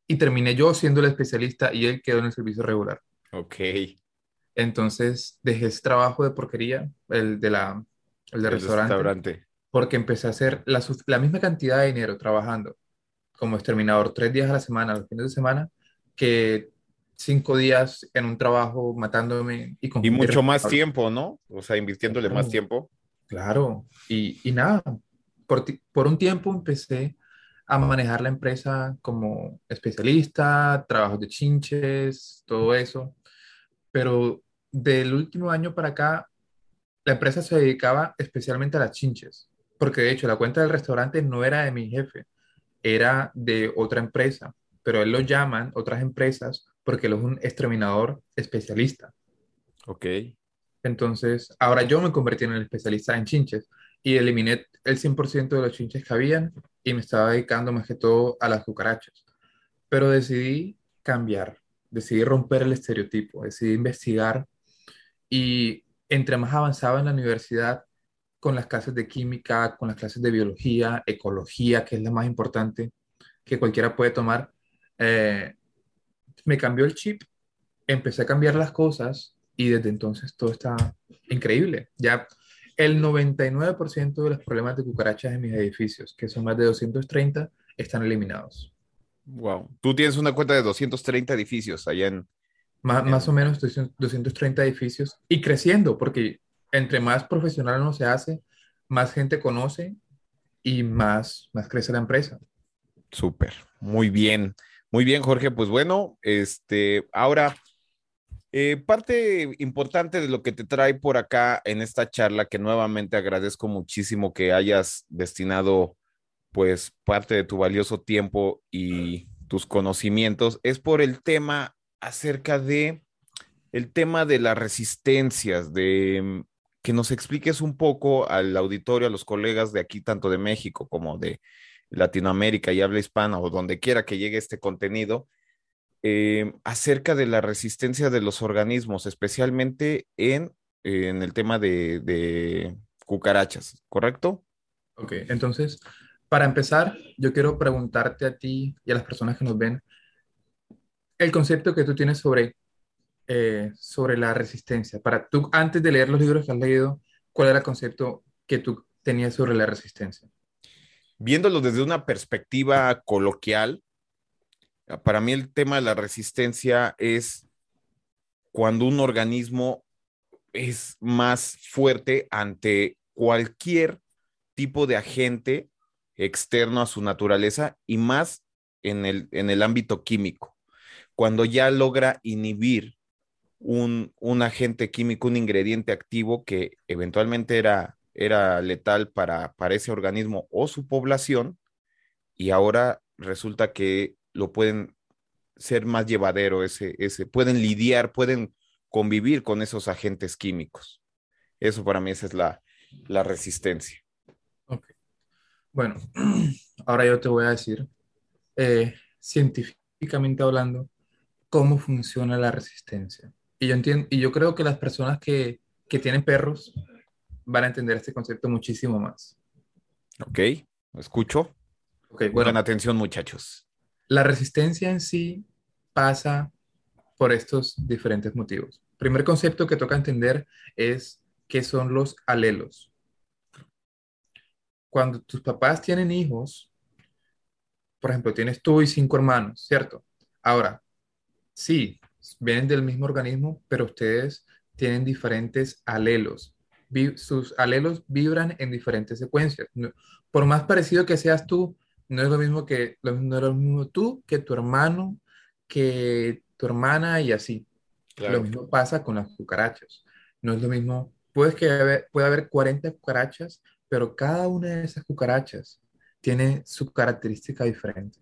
Y terminé yo siendo el especialista y él quedó en el servicio regular. Ok. Entonces dejé ese trabajo de porquería, el de la, el del El restaurante, restaurante. porque empecé a hacer la, la misma cantidad de dinero trabajando como exterminador tres días a la semana, los fines de semana, que cinco días en un trabajo matándome y con Y mucho más tiempo, ¿no? O sea, invirtiéndole más Claro. tiempo. Claro, y, y nada, por, por un tiempo empecé a manejar la empresa como especialista, trabajos de chinches, todo eso, pero del último año para acá, la empresa se dedicaba especialmente a las chinches, porque de hecho la cuenta del restaurante no era de mi jefe, era de otra empresa, pero él lo llaman otras empresas porque él es un exterminador especialista. Ok. Entonces, ahora yo me convertí en el especialista en chinches y eliminé el 100% de los chinches que habían y me estaba dedicando más que todo a las cucarachas. Pero decidí cambiar, decidí romper el estereotipo, decidí investigar y entre más avanzaba en la universidad, con las clases de química, con las clases de biología, ecología, que es la más importante que cualquiera puede tomar, eh, me cambió el chip, empecé a cambiar las cosas y desde entonces todo está increíble. Ya el 99% de los problemas de cucarachas en mis edificios, que son más de 230, están eliminados. Wow. Tú tienes una cuenta de 230 edificios allá en... Más, más o menos 230 edificios y creciendo, porque entre más profesional uno se hace, más gente conoce y más, más crece la empresa. Súper, muy bien, muy bien, Jorge. Pues bueno, este, ahora, eh, parte importante de lo que te trae por acá en esta charla, que nuevamente agradezco muchísimo que hayas destinado, pues, parte de tu valioso tiempo y tus conocimientos, es por el tema acerca de el tema de las resistencias, de que nos expliques un poco al auditorio, a los colegas de aquí, tanto de México como de Latinoamérica y habla hispana o donde quiera que llegue este contenido, eh, acerca de la resistencia de los organismos, especialmente en, en el tema de, de, cucarachas, ¿correcto? Ok, entonces, para empezar, yo quiero preguntarte a ti y a las personas que nos ven el concepto que tú tienes sobre eh, sobre la resistencia. Para tú, antes de leer los libros que has leído, ¿cuál era el concepto que tú tenías sobre la resistencia? Viéndolo desde una perspectiva coloquial, para mí el tema de la resistencia es cuando un organismo es más fuerte ante cualquier tipo de agente externo a su naturaleza y más en el, en el ámbito químico. Cuando ya logra inhibir un, agente químico, un ingrediente activo que eventualmente era, era letal para, para ese organismo o su población y ahora resulta que lo pueden ser más llevadero, ese, ese, pueden lidiar, pueden convivir con esos agentes químicos. Eso para mí esa es la, la resistencia. Ok. Bueno, [CLEARS THROAT] ahora yo te voy a decir, eh, científicamente hablando, cómo funciona la resistencia. Y yo entiendo, y yo creo que las personas que, que tienen perros van a entender este concepto muchísimo más. Ok, escucho. Ok, bueno. atención, muchachos. La resistencia en sí pasa por estos diferentes motivos. Primer concepto que toca entender es qué son los alelos. Cuando tus papás tienen hijos, por ejemplo, tienes tú y cinco hermanos, ¿cierto? Ahora, sí, vienen del mismo organismo, pero ustedes tienen diferentes alelos. sus alelos vibran en diferentes secuencias. por más parecido que seas tú, no es lo mismo que no es lo mismo tú que tu hermano, que tu hermana y así. Lo mismo pasa con las cucarachas. No es lo mismo. Puede, que puede haber 40 cucarachas, pero cada una de esas cucarachas tiene su característica diferente.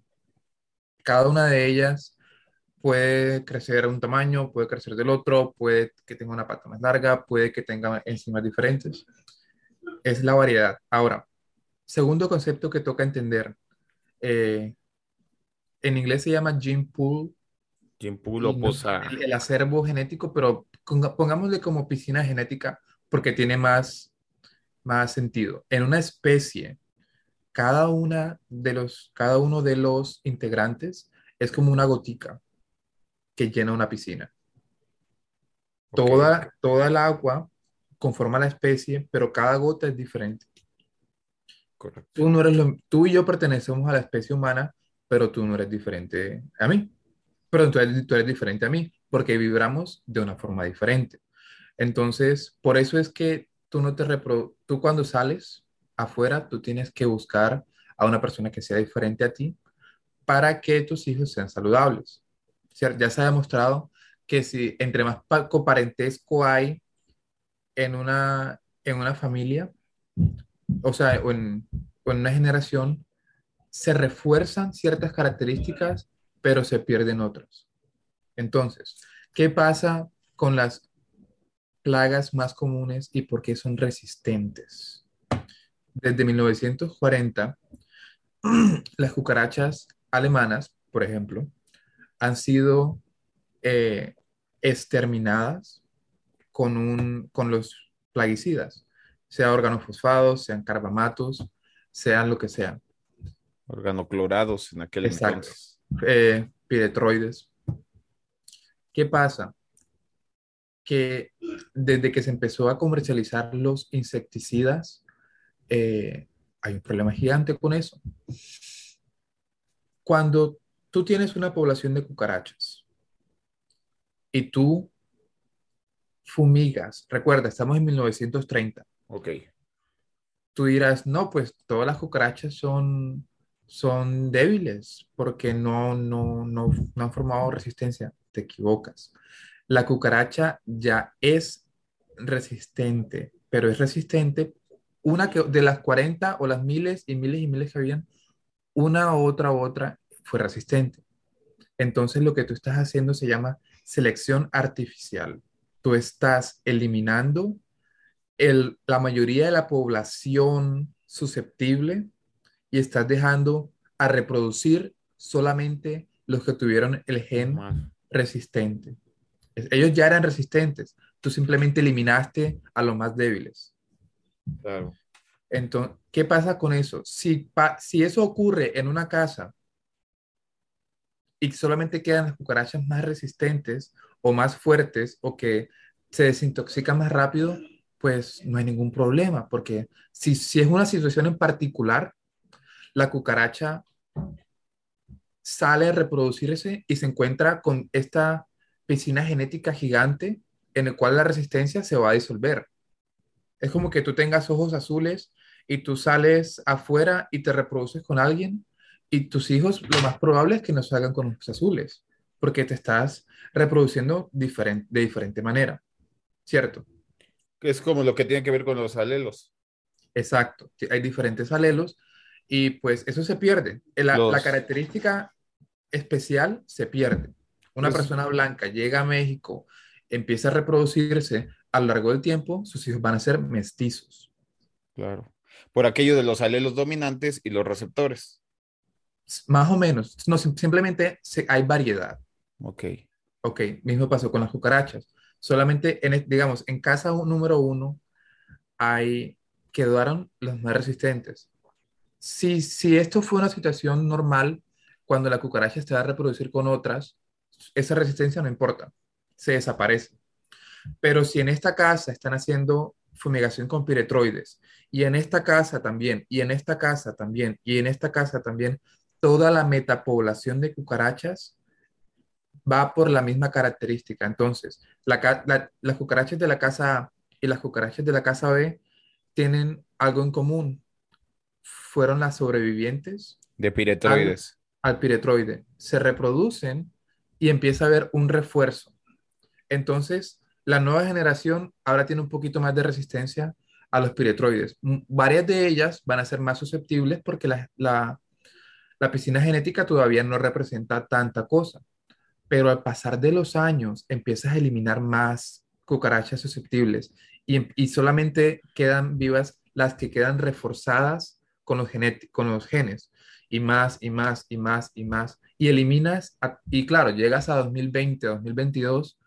Cada una de ellas puede crecer un tamaño, puede crecer del otro, puede que tenga una pata más larga, puede que tenga enzimas diferentes. Es la variedad. Ahora, segundo concepto que toca entender. Eh, en inglés se llama gene pool. Gene pool o posa. El, acervo genético, pero pongámosle como piscina genética porque tiene más, más sentido. En una especie, cada, una de los, cada uno de los integrantes es como una gotica que llena una piscina. Toda, toda el agua conforma la especie, pero cada gota es diferente. Tú, no eres tú y yo pertenecemos a la especie humana, pero tú no eres diferente a mí. Pero tú eres, tú eres diferente a mí, porque vibramos de una forma diferente. Entonces, por eso es que tú no te repro tú cuando sales afuera, tú tienes que buscar a una persona que sea diferente a ti para que tus hijos sean saludables ya se ha demostrado que si entre más coparentesco hay en una, en una familia, o sea, o en, una generación, se refuerzan ciertas características, pero se pierden otras. Entonces, ¿qué pasa con las plagas más comunes y por qué son resistentes? Desde 1940, [CLEARS THROAT] las cucarachas alemanas, por ejemplo, han sido eh, exterminadas con, un, con los plaguicidas. sea organofosfados, sean carbamatos, sean lo que sean. Organoclorados en aquel Exacto. entonces. Eh, piretroides. ¿Qué pasa? Que desde que se empezó a comercializar los insecticidas, eh, hay un problema gigante con eso. Cuando tú tienes una población de cucarachas y tú fumigas, recuerda, estamos en 1930, Ok. tú dirás, no, pues todas las cucarachas son, son débiles porque no, no, no, no han formado resistencia. Te equivocas. La cucaracha ya es resistente, pero es resistente una que de las 40 o las miles y miles y miles que habían, una otra otra fue resistente. Entonces lo que tú estás haciendo se llama selección artificial. Tú estás eliminando el, la mayoría de la población susceptible y estás dejando a reproducir solamente los que tuvieron el gen Más. resistente. Es- Ellos ya eran resistentes, tú simplemente eliminaste a los más débiles. Claro. Entonces, ¿qué pasa con eso? Si, pa- si eso ocurre en una casa y solamente quedan las cucarachas más resistentes o más fuertes o que se desintoxican más rápido, pues no hay ningún problema, porque si, si es una situación en particular, la cucaracha sale a reproducirse y se encuentra con esta piscina genética gigante en el cual la resistencia se va a disolver. Es como que tú tengas ojos azules y tú sales afuera y te reproduces con alguien y tus hijos lo más probable es que no salgan con ojos azules porque te estás reproduciendo diferente, de diferente manera, ¿cierto? Es como lo que tiene que ver con los alelos. Exacto, hay diferentes alelos y pues eso se pierde. La, Los- la característica especial se pierde. Una persona blanca llega a México, empieza a reproducirse, a lo largo del tiempo sus hijos van a ser mestizos. Claro. Por aquello de los alelos dominantes y los receptores. Más o menos, no, sim- simplemente se- hay variedad. Ok. Ok, mismo pasó con las cucarachas. Solamente, en, el- digamos, en casa número uno, hay, quedaron los más resistentes. Si, si esto fue una situación normal, cuando la cucaracha se va a reproducir con otras, esa resistencia no importa, se desaparece. Pero si en esta casa están haciendo fumigación con piretroides, y en esta casa también, y en esta casa también, y en esta casa también, toda la metapoblación de cucarachas va por la misma característica. Entonces, la ca- la- las cucarachas de la casa A y las cucarachas de la casa B tienen algo en común. Fueron las sobrevivientes De piretroides. al piretroide. Se reproducen y empieza a haber un refuerzo. Entonces, la nueva generación ahora tiene un poquito más de resistencia a los piretroides. Varias de ellas van a ser más susceptibles porque la, la, la piscina genética todavía no representa tanta cosa. Pero al pasar de los años empiezas a eliminar más cucarachas susceptibles y, em- y solamente quedan vivas las que quedan reforzadas con los, con los genes y más y más y más y más. Y eliminas, y claro, llegas a 2020, 2022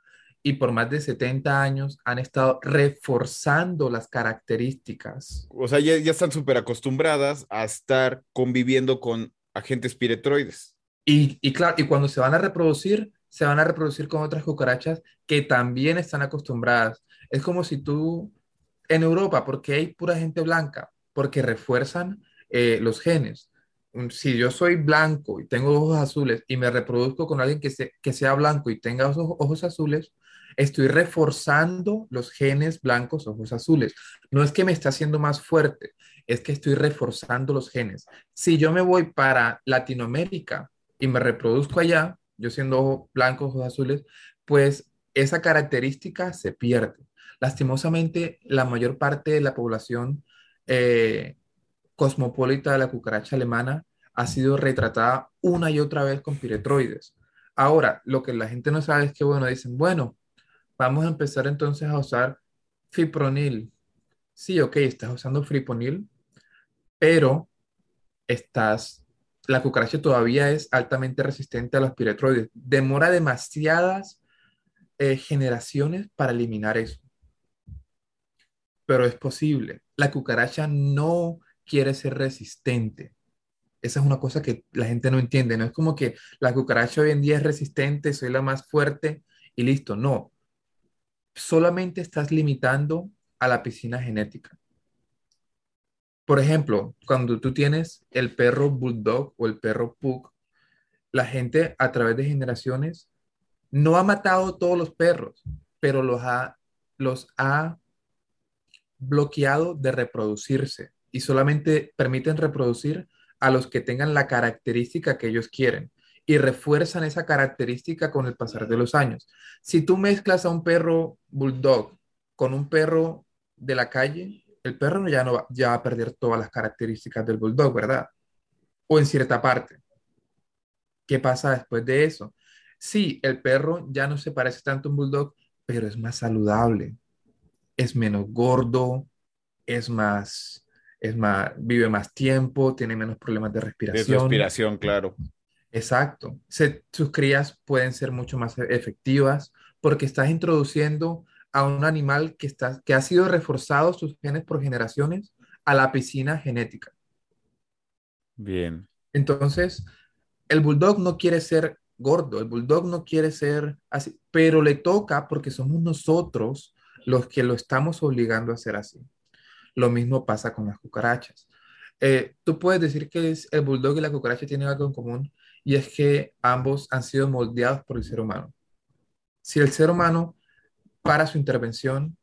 y por más de 70 años han estado reforzando las características. O sea, ya, ya están súper acostumbradas a estar conviviendo con agentes piretroides. Y, y claro, y cuando se van a reproducir, se van a reproducir con otras cucarachas que también están acostumbradas. Es como si tú, en Europa, porque hay pura gente blanca? Porque refuerzan eh, los genes. Si yo soy blanco y tengo ojos azules y me reproduzco con alguien que, se- que sea blanco y tenga ojos, ojos azules, estoy reforzando los genes blancos, ojos azules. No es que me está haciendo más fuerte, es que estoy reforzando los genes. Si yo me voy para Latinoamérica y me reproduzco allá, yo siendo ojo blanco, ojos azules, pues esa característica se pierde. Lastimosamente, la mayor parte de la población eh, cosmopolita de la cucaracha alemana ha sido retratada una y otra vez con piretroides. Ahora, lo que la gente no sabe es que, bueno, dicen, bueno, vamos a empezar entonces a usar fipronil. Sí, ok, estás usando fipronil, pero estás, la cucaracha todavía es altamente resistente a los piretroides. Demora demasiadas eh, generaciones para eliminar eso. pero es posible. La cucaracha no quiere ser resistente. Esa es una cosa que la gente no entiende. No es como que la cucaracha hoy en día es resistente, soy la más fuerte y listo. No. Solamente estás limitando a la piscina genética. Por ejemplo, cuando tú tienes el perro bulldog o el perro pug, la gente a través de generaciones no ha matado todos los perros, pero los ha, los ha bloqueado de reproducirse y solamente permiten reproducir a los que tengan la característica que ellos quieren y refuerzan esa característica con el pasar de los años. Si tú mezclas a un perro bulldog con un perro de la calle, el perro ya no va, ya va a perder todas las características del bulldog, ¿verdad? O en cierta parte. ¿Qué pasa después de eso? Sí, el perro ya no se parece tanto a un bulldog, pero es más saludable, es menos gordo, es más, es más, vive más tiempo, tiene menos problemas de respiración. De respiración, claro. Exacto. sus crías pueden ser mucho más efectivas porque estás introduciendo a un animal que, está, que ha sido reforzado sus genes por generaciones a la piscina genética. Bien. Entonces, el bulldog no quiere ser gordo, el bulldog no quiere ser así, pero le toca porque somos nosotros los que lo estamos obligando a ser así. Lo mismo pasa con las cucarachas. Eh, tú puedes decir que es el bulldog y la cucaracha tienen algo en común y es que ambos han sido moldeados por el ser humano. Si el ser humano para su intervención,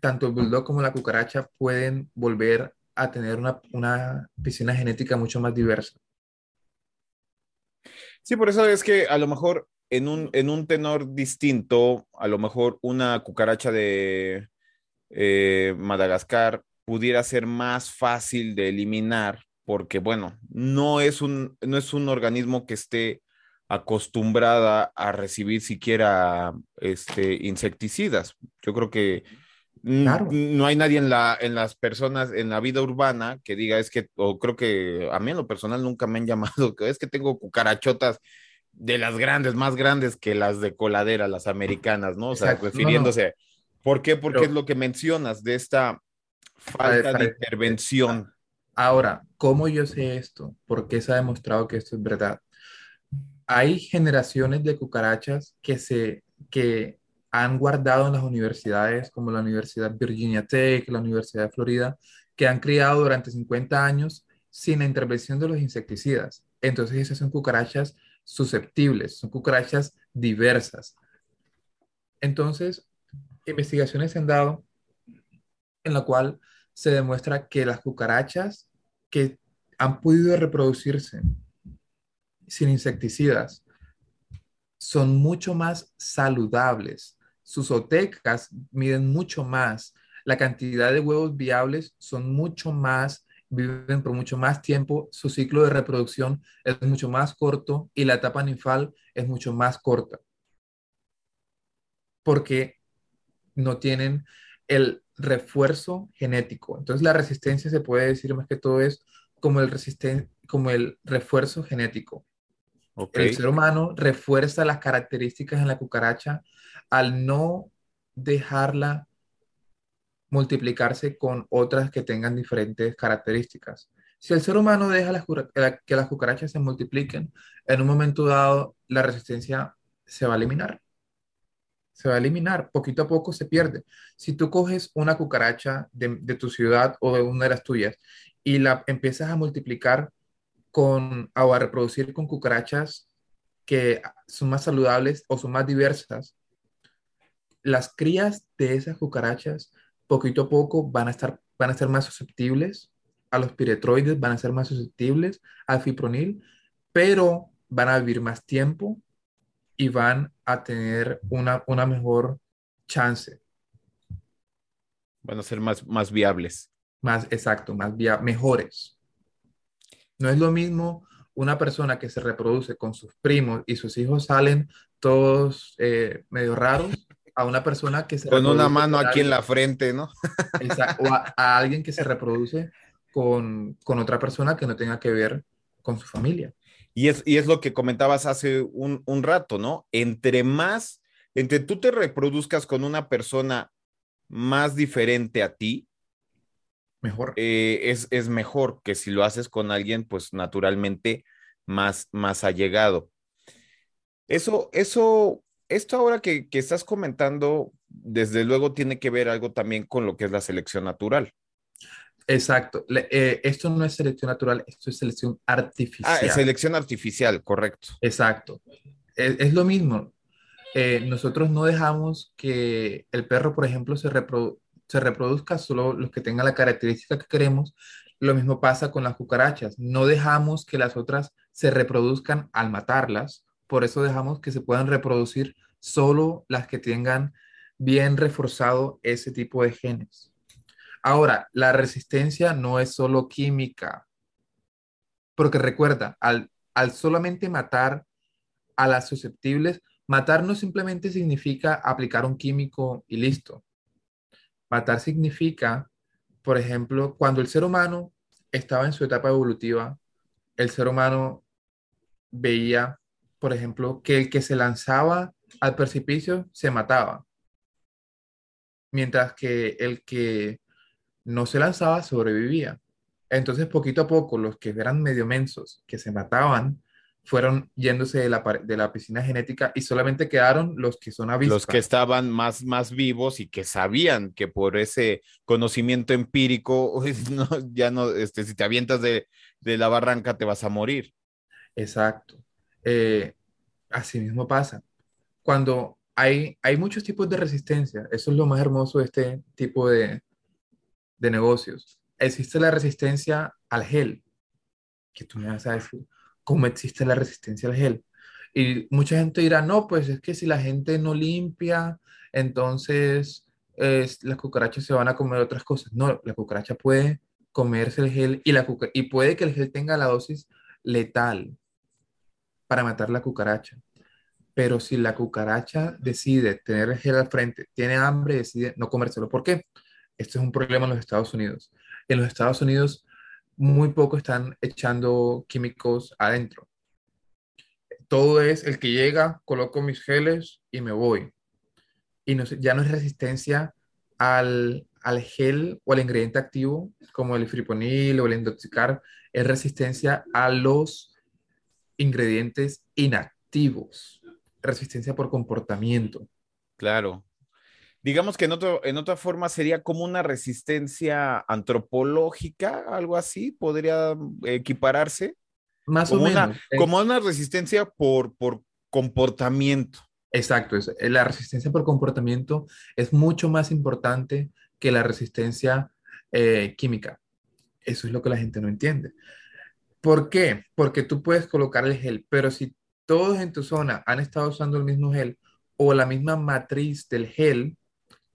tanto el bulldog como la cucaracha pueden volver a tener una, piscina genética mucho más diversa. Sí, por eso es que a lo mejor en un, en un tenor distinto, a lo mejor una cucaracha de eh, Madagascar pudiera ser más fácil de eliminar porque, bueno, no es un, no es un organismo que esté acostumbrada a recibir siquiera este, insecticidas. Yo creo que no hay nadie en, la, en las personas, en la vida urbana, que diga, es que, o creo que a mí en lo personal nunca me han [LAUGHS] llamado, es que tengo cucarachotas de las grandes, más grandes que las de coladera, las americanas, ¿no? O sea, refiriéndose. ¿Por qué? Porque es lo que mencionas de esta falta de intervención. Ahora, ¿cómo yo sé esto? ¿Por qué se ha demostrado que esto es verdad? hay generaciones de cucarachas que se que han guardado en las universidades como la Universidad Virginia Tech, la Universidad de Florida, que han criado durante 50 años sin la intervención de los insecticidas. Entonces esas son cucarachas susceptibles, son cucarachas diversas. Entonces, investigaciones se han dado en la cual se demuestra que las cucarachas que han podido reproducirse sin insecticidas son mucho más saludables. Sus otecas miden mucho más. La cantidad de huevos viables son mucho más, viven por mucho más tiempo. Su ciclo de reproducción es mucho más corto y la etapa ninfal es mucho más corta. Porque no tienen el refuerzo genético. Entonces la resistencia se puede decir más que todo es como el, como el refuerzo genético. El ser humano refuerza las características en la cucaracha al no dejarla multiplicarse con otras que tengan diferentes características. Si el ser humano deja que las cucarachas se multipliquen, en un momento dado la resistencia se va a eliminar. Se va a eliminar, poquito a poco se pierde. Si tú coges una cucaracha de, de tu ciudad o de una de las tuyas y la empiezas a multiplicar con, o a reproducir con cucarachas que son más saludables o son más diversas, las crías de esas cucarachas poquito a poco van a estar, van a ser más susceptibles a los piretroides, van a ser más susceptibles al fipronil, pero van a vivir más tiempo y van a tener una, una mejor chance. Van a ser más, más viables. Más, exacto, más via mejores. No es lo mismo una persona que se reproduce con sus primos y sus hijos salen todos eh, medio raros a una persona que se con una mano aquí en la frente, ¿no? o a, alguien que se reproduce con, con, otra persona que no tenga que ver con su familia. Y es, y es lo que comentabas hace un, un rato, ¿no? Entre más, entre tú te reproduzcas con una persona más diferente a ti, Mejor. eh, es, es mejor que si lo haces con alguien, pues naturalmente más, más allegado. Eso, eso, esto ahora que, que estás comentando, desde luego tiene que ver algo también con lo que es la selección natural. Exacto. Le- eh, esto no es selección natural, esto es selección Ah, artificial. es selección artificial, correcto. Exacto. Es, es lo mismo. Eh, nosotros no dejamos que el perro, por ejemplo, se, reprodu- se reproduzca solo los que tengan la característica que queremos. Lo mismo pasa con las cucarachas. No dejamos que las otras se reproduzcan al matarlas. Por eso dejamos que se puedan reproducir solo las que tengan bien reforzado ese tipo de genes. Ahora, la resistencia no es solo química, porque recuerda, al, al solamente matar a las susceptibles, matar no simplemente significa aplicar un químico y listo. Matar significa, por ejemplo, cuando el ser humano estaba en su etapa evolutiva, el ser humano veía, por ejemplo, que el que se lanzaba al precipicio se mataba, mientras que el que no se lanzaba sobrevivía. Entonces, poquito a poco, los que eran medio mensos, que se mataban, fueron yéndose de la, de la piscina genética y solamente quedaron los que son avispas. Los que estaban más, más vivos y que sabían que por ese conocimiento empírico, [LAUGHS] no, ya no, este, si te avientas de, de la barranca te vas a morir. Exacto. Eh, así mismo pasa. Cuando hay, hay muchos tipos de resistencia, eso es lo más hermoso de este tipo de, de negocios. Existe la resistencia al gel, que tú me vas a decir, ¿cómo existe la resistencia al gel? Y mucha gente dirá, no, pues es que si la gente no limpia, entonces es- las cucarachas se van a comer otras cosas. No, la cucaracha puede comerse el gel y, la y puede que el gel tenga la dosis letal para matar la cucaracha. Pero si la cucaracha decide tener el gel al frente, tiene hambre decide no comérselo, ¿por qué? Esto es un problema en los Estados Unidos. En los Estados Unidos muy poco están echando químicos adentro. Todo es el que llega, coloco mis geles y me voy. Y ya no es resistencia al, al gel o al ingrediente activo como el friponil o el indoxicar, es resistencia a los ingredientes inactivos, resistencia por comportamiento. Claro. Digamos que en, otro, en otra forma sería como una resistencia antropológica, algo así, podría equipararse. Más Como o una, menos. Eh, como una resistencia por, por comportamiento. Exacto, es- eh, la resistencia por comportamiento es mucho más importante que la resistencia eh, química. Eso es lo que la gente no entiende. ¿Por qué? Porque tú puedes colocar el gel, pero si todos en tu zona han estado usando el mismo gel o la misma matriz del gel,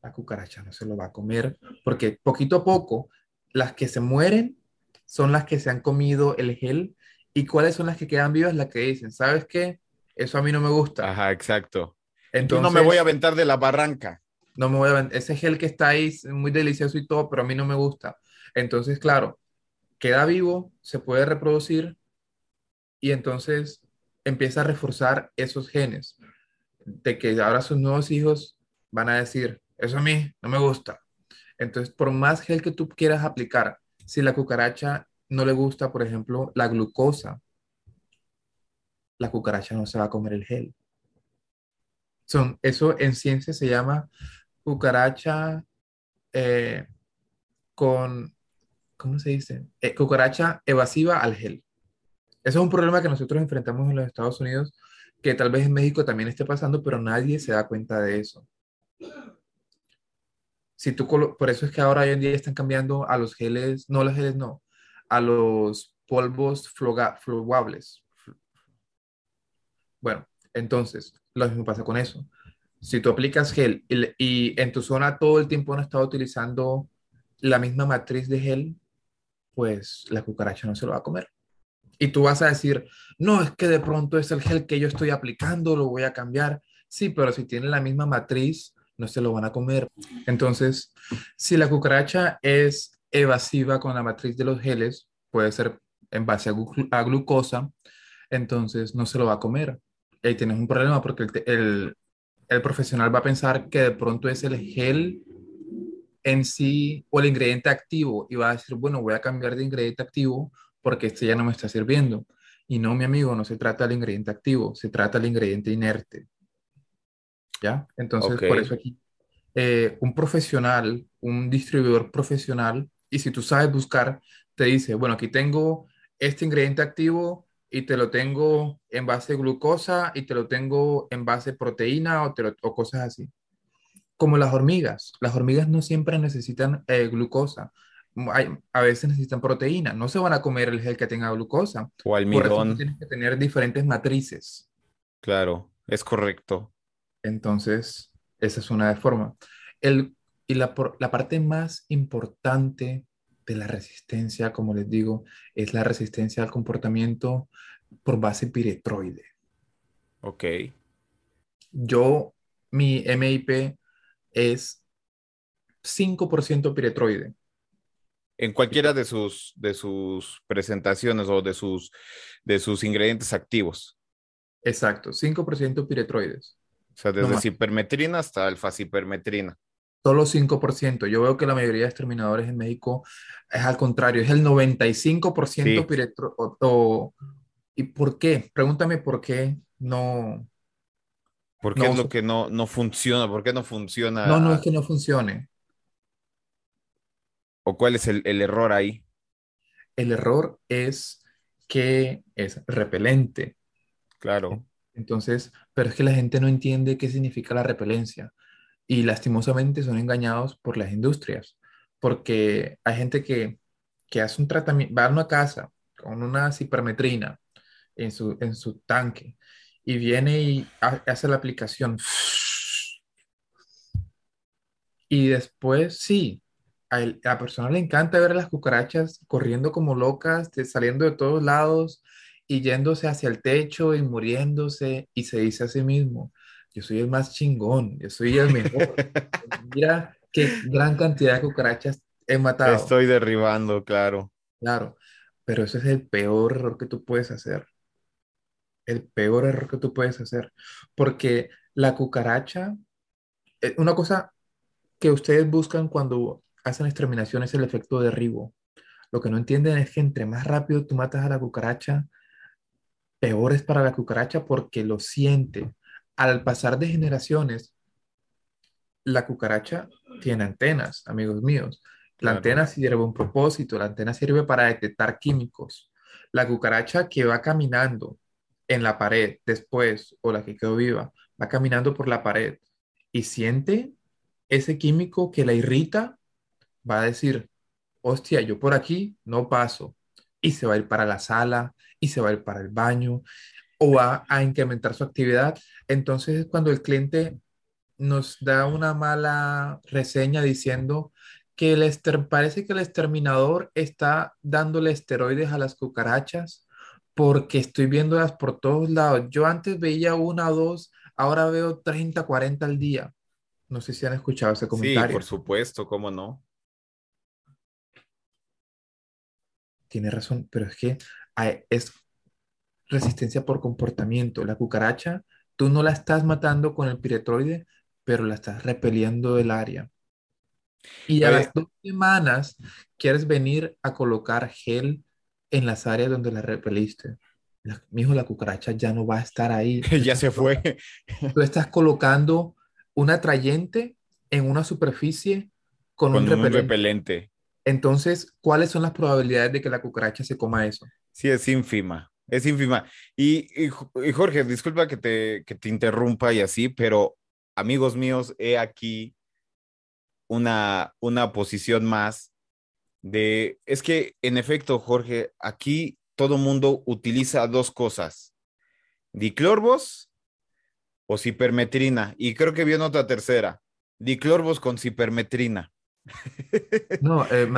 la cucaracha no se lo va a comer, porque poquito a poco las que se mueren son las que se han comido el gel y cuáles son las que quedan vivas, las que dicen, ¿sabes qué? Eso a mí no me gusta. Ajá, exacto. Entonces, Yo no me voy a aventar de la barranca. no me voy a vend- ese gel que está ahí es muy delicioso y todo, pero a mí no me gusta. Entonces, claro, queda vivo, se puede reproducir y entonces empieza a reforzar esos genes de que ahora sus nuevos hijos van a decir, eso a mí no me gusta. Entonces, por más gel que tú quieras aplicar, si la cucaracha no le gusta, por ejemplo, la glucosa, la cucaracha no se va a comer el gel. Son, eso en ciencia se llama cucaracha eh, con, ¿cómo se dice? Eh, cucaracha evasiva al gel. Eso es un problema que nosotros enfrentamos en los Estados Unidos, que tal vez en México también esté pasando, pero nadie se da cuenta de eso. Si tú por eso es que ahora hoy en día están cambiando a los geles, no los geles, no, a los polvos floga- fluables. Bueno, entonces, lo mismo pasa con eso. Si tú aplicas gel y, y en tu zona todo el tiempo no estado utilizando la misma matriz de gel, pues la cucaracha no se lo va a comer. Y tú vas a decir, no, es que de pronto es el gel que yo estoy aplicando, lo voy a cambiar. Sí, pero si tiene la misma matriz, no se lo van a comer. Entonces, si la cucaracha es evasiva con la matriz de los geles, puede ser en base a, glu- a glucosa, entonces no se lo va a comer. Ahí tienes un problema porque el, el- el profesional va a pensar que de pronto es el gel en sí, o el ingrediente activo, y va a decir, bueno, voy a cambiar de ingrediente activo porque este ya no me está sirviendo. Y no, mi amigo, no se trata del ingrediente activo, se trata del ingrediente inerte. ¿Ya? Entonces, por eso aquí, eh, un profesional, un distribuidor profesional, y si tú sabes buscar, te dice, bueno, aquí tengo este ingrediente activo y te lo tengo en base de glucosa y te lo tengo en base de proteína o, o cosas así. Como las hormigas. Las hormigas no siempre necesitan eh, glucosa. Hay, a veces necesitan proteína. No se van a comer el gel que tenga glucosa. O almidón. Por tienes que tener diferentes matrices. Claro, es correcto. Entonces, esa es una de forma. El, y la, la parte más importante de la resistencia, como les digo, es la resistencia al comportamiento por base piretroide. Ok. Yo, mi MIP es 5% piretroide. En cualquiera de sus, de sus presentaciones o de sus, de sus ingredientes activos. Exacto, 5% piretroides. O sea, desde cipermetrina hasta alfa-cipermetrina. Solo 5%. Yo veo que la mayoría de exterminadores en México es al contrario, es el 95% piretroide. ¿Y por qué? Pregúntame por qué no, ¿Por qué es lo que no, no funciona? ¿Por qué no funciona? No, no es que no funcione. ¿O cuál es el, error ahí? El error es que es repelente. Claro. Entonces, pero es que la gente no entiende qué significa la repelencia y lastimosamente son engañados por las industrias, porque hay gente que, que hace un tratamiento, va a una casa con una cipermetrina en su, en su tanque y viene y hace la aplicación. Y después, sí, a, la persona le encanta ver a las cucarachas corriendo como locas, saliendo de todos lados y yéndose hacia el techo y muriéndose y se dice a sí mismo, yo soy el más chingón, yo soy el mejor. [LAUGHS] Mira qué gran cantidad de cucarachas he matado. Estoy derribando, claro. Claro, pero ese es el peor error que tú puedes hacer el peor error que tú puedes hacer. Porque la cucaracha, eh, una cosa que ustedes buscan cuando hacen exterminación es el efecto derribo. Lo que no entienden es que entre más rápido tú matas a la cucaracha, peor es para la cucaracha porque lo siente. Al pasar de generaciones, la cucaracha tiene antenas, amigos míos. La antena sirve un propósito, la antena sirve para detectar químicos. La cucaracha que va caminando en la pared después, o la que quedó viva, va caminando por la pared y siente ese químico que la irrita, va a decir, hostia, yo por aquí no paso. Y se va a ir para la sala, y se va a ir para el baño, o va a incrementar su actividad. Entonces, cuando el cliente nos da una mala reseña diciendo que el ester parece que el exterminador está dándole esteroides a las cucarachas porque estoy viéndolas por todos lados. Yo antes veía una o dos, ahora veo 30, 40 al día. No sé si han escuchado ese comentario. Sí, por supuesto, cómo no. Tiene razón, pero es que es resistencia por comportamiento. La cucaracha, tú no la estás matando con el piretroide, pero la estás repeliendo del área. Y a las dos semanas quieres venir a colocar gel en las áreas donde la repeliste. mi hijo, la cucaracha ya no va a estar ahí. [LAUGHS] ya se fue. Tú estás colocando un atrayente en una superficie con, un, repelente. Entonces, ¿cuáles son las probabilidades de que la cucaracha se coma eso? Sí, es ínfima. Es ínfima. Y, y, Jorge, disculpa que te, que te interrumpa y así, pero amigos míos, he aquí una, una posición más de, es que en efecto, Jorge, aquí todo mundo utiliza dos cosas, diclorbos o cipermetrina, y creo que viene otra tercera, diclorbos con cipermetrina. No, eh,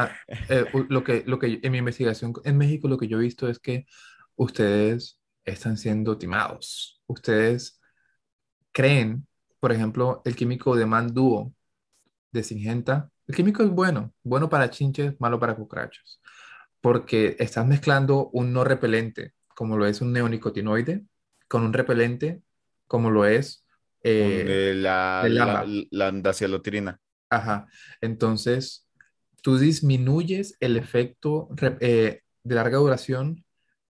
eh, lo, que, lo que en mi investigación en México lo que yo he visto es que ustedes están siendo timados. Ustedes creen, por ejemplo, el químico de Manduo de Singenta el químico es bueno, bueno para chinches, malo para cucarachas, porque estás mezclando un no repelente, como lo es un neonicotinoide, con un repelente, como lo es eh, la, la, la, Ajá. Entonces, tú disminuyes el efecto eh, de larga duración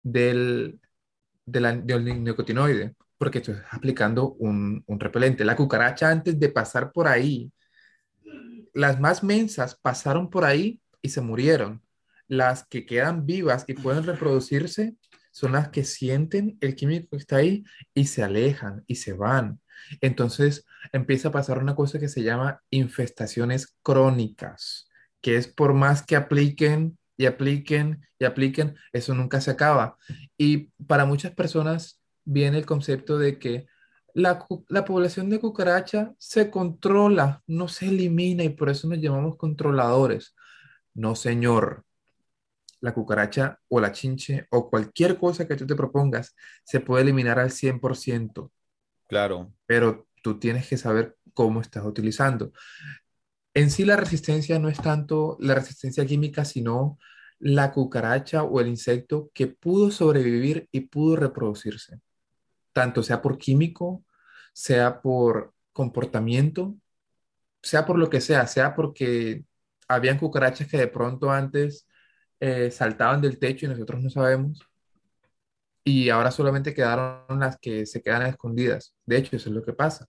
del, de del porque estás aplicando un, un repelente. La cucaracha antes de pasar por ahí, las más mensas pasaron por ahí y se murieron. Las que quedan vivas y pueden reproducirse son las que sienten el químico que está ahí y se alejan y se van. Entonces empieza a pasar una cosa que se llama infestaciones crónicas, que es por más que apliquen y apliquen y apliquen, eso nunca se acaba. Y para muchas personas viene el concepto de que la, población de cucaracha se controla, no se elimina y por eso nos llamamos controladores. No, señor. La cucaracha o la chinche o cualquier cosa que tú te propongas se puede eliminar al 100%, Claro, pero tú tienes que saber cómo estás utilizando. En sí la resistencia no es tanto la resistencia química, sino la cucaracha o el insecto que pudo sobrevivir y pudo reproducirse, tanto sea por químico, sea por comportamiento sea por lo que sea, sea porque habían cucarachas que de pronto antes eh, saltaban del techo y nosotros no sabemos, y ahora solamente quedaron las que se quedan escondidas. De hecho, eso es lo que pasa.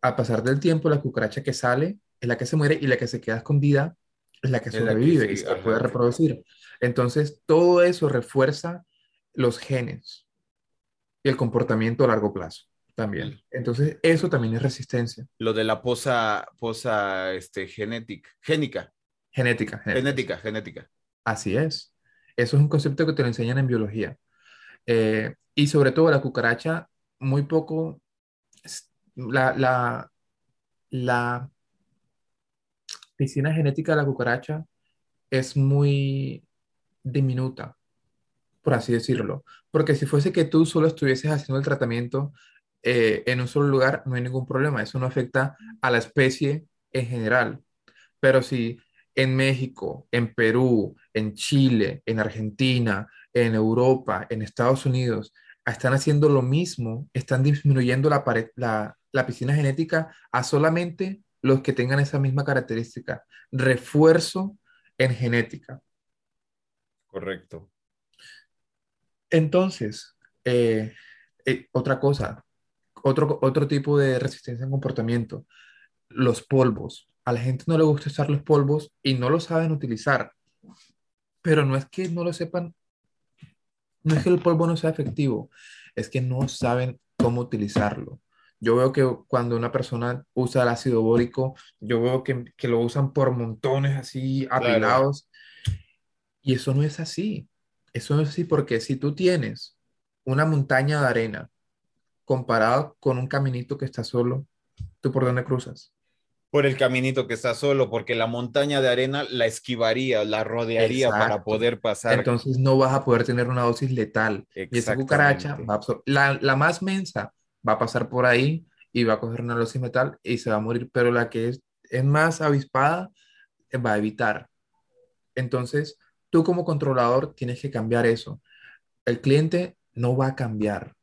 Al pasar del tiempo, la cucaracha que sale es la que se muere y la que se queda escondida es la que es la que sobrevive y se puede reproducir. Entonces, todo eso refuerza los genes y el comportamiento a largo plazo también. Entonces, eso también es resistencia Lo de la posa, posa, este, genética, génica, genética. genética. genética, genética. Así es. Eso es un concepto que te lo enseñan en biología. Eh, y sobre todo la cucaracha, muy poco, la, la, la piscina genética de la cucaracha es muy diminuta, por así decirlo. Porque si fuese que tú solo estuvieses haciendo el tratamiento eh, en un solo lugar, no hay ningún problema. Eso no afecta a la especie en general. Pero si en México, en Perú, en Chile, en Argentina, en Europa, en Estados Unidos, están haciendo lo mismo, están disminuyendo la, pared- la, la piscina genética a solamente los que tengan esa misma característica. Refuerzo en genética. Correcto. Entonces, eh, eh, otra cosa, otro, otro tipo de resistencia en comportamiento, los polvos. A la gente no le gusta usar los polvos y no lo saben utilizar, pero no es que no lo sepan, no es que el polvo no sea efectivo, es que no saben cómo utilizarlo. Yo veo que cuando una persona usa el ácido bórico, yo veo que, que lo usan por montones así Claro. apilados y eso no es así. Eso no es así porque si tú tienes una montaña de arena comparado con un caminito que está solo, ¿tú por dónde cruzas? Por el caminito que está solo, porque la montaña de arena la esquivaría, la rodearía para poder pasar. Entonces no vas a poder tener una dosis letal. Y esa cucaracha va a la, la más mensa va a pasar por ahí y va a coger una dosis letal y se va a morir, pero la que es, es más avispada eh, va a evitar. Entonces, tú como controlador tienes que cambiar eso. El cliente no va a cambiar.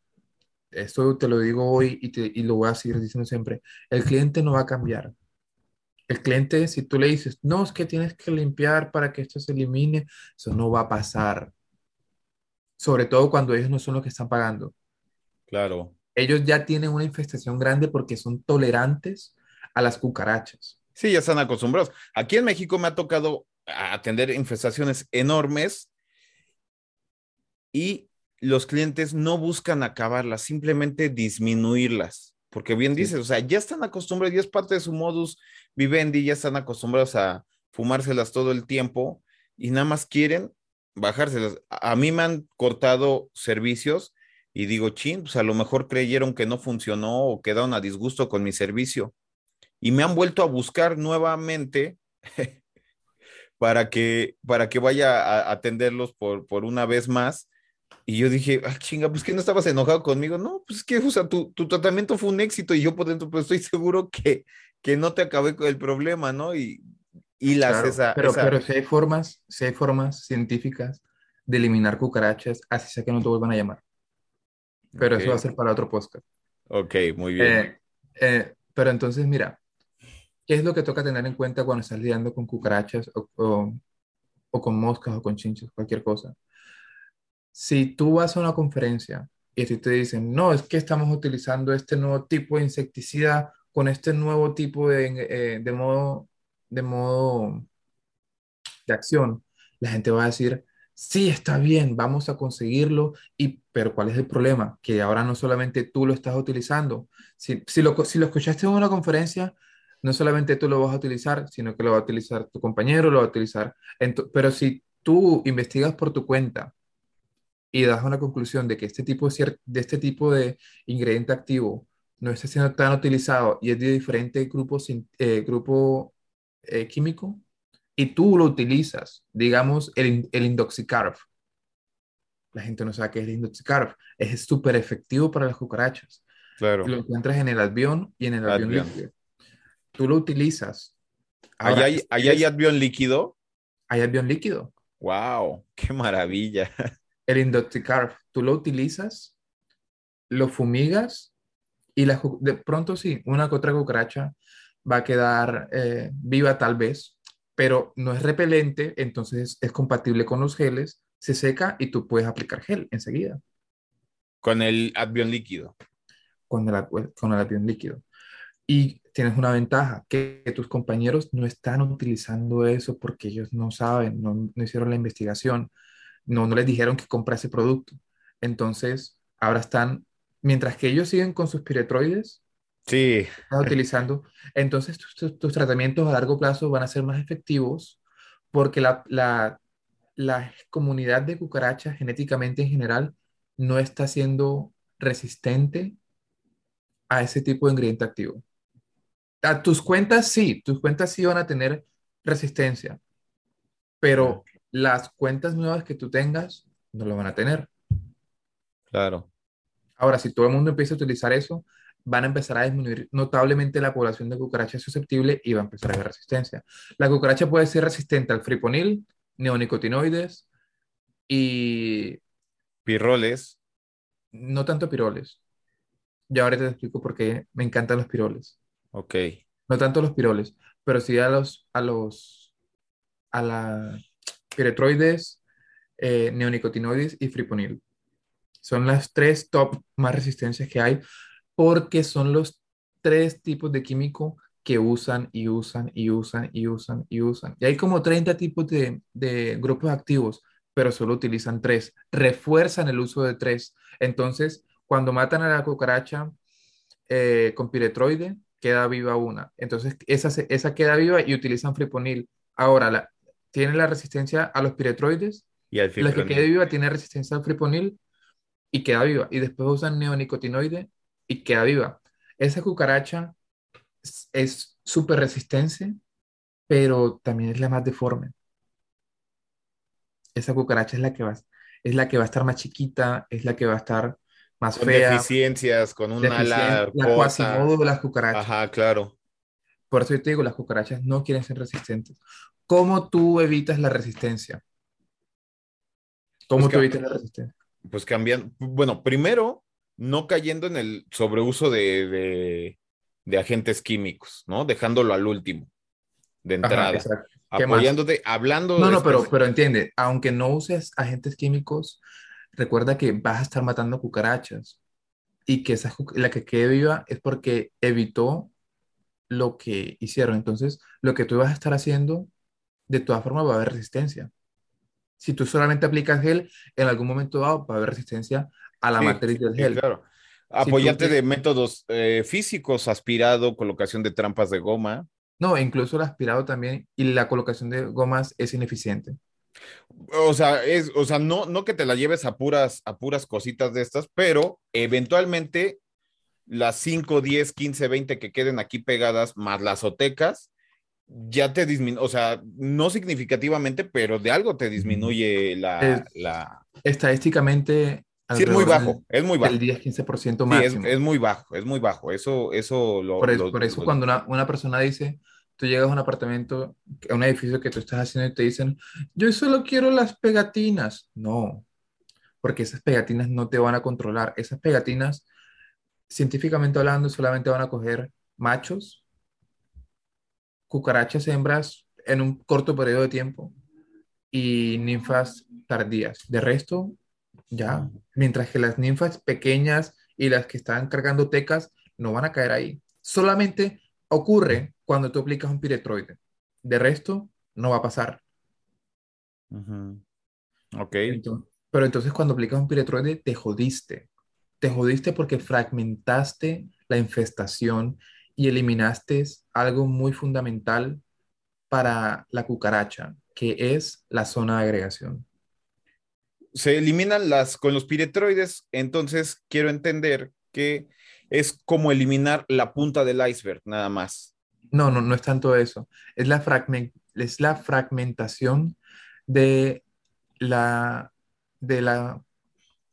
Esto te lo digo hoy y, te- y lo voy a seguir diciendo siempre. El cliente no va a cambiar. El cliente, si tú le dices, no, es que tienes que limpiar para que esto se elimine, eso no va a pasar. Sobre todo cuando ellos no son los que están pagando. Claro. Ellos ya tienen una infestación grande porque son tolerantes a las cucarachas. Sí, ya están acostumbrados. Aquí en México me ha tocado atender infestaciones enormes y los clientes no buscan acabarlas, simplemente disminuirlas. Porque bien Sí. dices, o sea, ya están acostumbrados, ya es parte de su modus vivendi, ya están acostumbrados a fumárselas todo el tiempo y nada más quieren bajárselas. A mí me han cortado servicios y digo, chin, pues a lo mejor creyeron que no funcionó o quedaron a disgusto con mi servicio y me han vuelto a buscar nuevamente [LAUGHS] para que, para que vaya a atenderlos por, por una vez más. Y yo dije, ah, chinga, pues que no estabas enojado conmigo. No, pues es que, o sea, tu, tu tratamiento fue un éxito y yo por dentro, pues estoy seguro que, que no te acabé con el problema, ¿no? Y, y las, Claro, esa, pero, esa- pero si hay formas, si hay formas científicas de eliminar cucarachas, así sea que no te vuelvan a llamar. Pero eso va a ser para otro podcast. ok, muy bien. Eh, eh, pero entonces, mira, ¿qué es lo que toca tener en cuenta cuando estás lidiando con cucarachas o, o- o con moscas o con chinches, cualquier cosa? Si tú vas a una conferencia y te dicen, no, es que estamos utilizando este nuevo tipo de insecticida con este nuevo tipo de, eh, de modo, de modo de acción, la gente va a decir, sí, está bien, vamos a conseguirlo, y, pero ¿cuál es el problema? Que ahora no solamente tú lo estás utilizando, si, si lo, si lo escuchaste en una conferencia, no solamente tú lo vas a utilizar, sino que lo va a utilizar tu compañero, lo va a utilizar, pero si tú investigas por tu cuenta, y das una conclusión de que este tipo de este tipo de ingrediente activo no está siendo tan utilizado y es de diferente grupo, eh, grupo eh, químico, y tú lo utilizas, digamos, el, el indoxacarb. La gente no sabe qué es el indoxacarb. Es súper efectivo para las cucarachas. Claro. Lo encuentras en el Advion y en el Advion Advion. líquido. Tú lo utilizas. Ahora, hay, hay quieres, Advion líquido. hay Advion líquido. ¡Wow! ¡Qué maravilla! [LAUGHS] El indoxacarb, tú lo utilizas, lo fumigas y la de pronto sí, una que otra cucaracha va a quedar eh, viva tal vez, pero no es repelente, entonces es compatible con los geles, se seca y tú puedes aplicar gel enseguida Con el Advion líquido. con el, con el avión líquido. Y tienes una ventaja, que, tus compañeros no están utilizando eso porque ellos no saben, no, no hicieron la investigación, no, no les dijeron que compra ese producto. Entonces, ahora están, mientras que ellos siguen con sus piretroides, Sí, estás utilizando, entonces tus, tus- tus tratamientos a largo plazo van a ser más efectivos porque la, la, la comunidad de cucarachas genéticamente en general no está siendo resistente a ese tipo de ingrediente activo. A tus cuentas sí, tus cuentas sí van a tener resistencia, pero las cuentas nuevas que tú tengas no lo van a tener. claro. Ahora, si todo el mundo empieza a utilizar eso, van a empezar a disminuir notablemente la población de cucarachas susceptible y va a empezar a haber resistencia. La cucaracha puede ser resistente al friponil, neonicotinoides y Pirroles. no tanto piroles. Ya ahora te explico por qué me encantan los piroles. Ok. No tanto los piroles, pero sí a los, a los, a la piretroides, eh, neonicotinoides y friponil. Son las tres top más resistencias que hay porque son los tres tipos de químico que usan y usan y usan y usan y usan. Y hay como 30 tipos de, de grupos activos, pero solo utilizan tres. Refuerzan el uso de tres. Entonces, cuando matan a la cucaracha eh, con piretroide, queda viva una. Entonces, esa, esa queda viva y utilizan friponil. Ahora, la, tiene la resistencia a los piretroides. Y al La que quede viva tiene resistencia al friponil y queda viva. Y después usan neonicotinoide y queda viva. Esa cucaracha es- súper resistente, pero también es la más deforme. Esa cucaracha es la que va, es la que va a estar más chiquita, es la que va a estar más Con fea, deficiencias, con un deficiente, ala la corta. Quasimodo de las cucarachas. Ajá, claro. Por eso yo te digo, las cucarachas no quieren ser resistentes. ¿Cómo tú evitas la resistencia? ¿Cómo Pues tú evitas la resistencia? Pues cambian. Bueno, primero, no cayendo en el sobreuso de, de, de agentes químicos, ¿no? Dejándolo al último, de Ajá, entrada. exacto. ¿Qué más? Apoyándote, hablando No, no, pero, pero entiende, aunque no uses agentes químicos, recuerda que vas a estar matando cucarachas y que esa, la que quede viva es porque evitó lo que hicieron. Entonces, lo que tú vas a estar haciendo, de todas formas, va a haber resistencia. Si tú solamente aplicas gel, en algún momento dado va a haber resistencia a la Sí, matriz del sí, gel. claro. tú Apoyarte te- de métodos eh, físicos, aspirado, colocación de trampas de goma. No, incluso el aspirado también y la colocación de gomas es ineficiente. O sea, es, o sea, no, no que te la lleves a puras, a puras cositas de estas, pero eventualmente las 5, 10, 15, 20 que queden aquí pegadas, más las otecas, ya te disminuye, o sea, no significativamente, pero de algo te disminuye la... Es- la... Estadísticamente, Sí, es muy bajo, es muy bajo. del 10-15% Sí, es, máximo. es muy bajo, es muy bajo. Eso, eso lo... Por eso, lo- por eso lo- cuando una, una persona dice, tú llegas a un apartamento, a un edificio que tú estás haciendo y te dicen, yo solo quiero las pegatinas. No, porque esas pegatinas no te van a controlar. Esas pegatinas, científicamente hablando, solamente van a coger machos cucarachas hembras en un corto periodo de tiempo y ninfas tardías. De resto, ya, mientras que las ninfas pequeñas y las que están cargando tecas no van a caer ahí. Solamente ocurre cuando tú aplicas un piretroide. De resto, no va a pasar. Ok. pero entonces cuando aplicas un piretroide, te jodiste. Te jodiste porque fragmentaste la infestación y eliminaste algo muy fundamental para la cucaracha, que es la zona de agregación. Se eliminan las con los piretroides, entonces quiero entender que es como eliminar la punta del iceberg, nada más. No, no, no es tanto eso. Es la, es la fragmentación de la, de la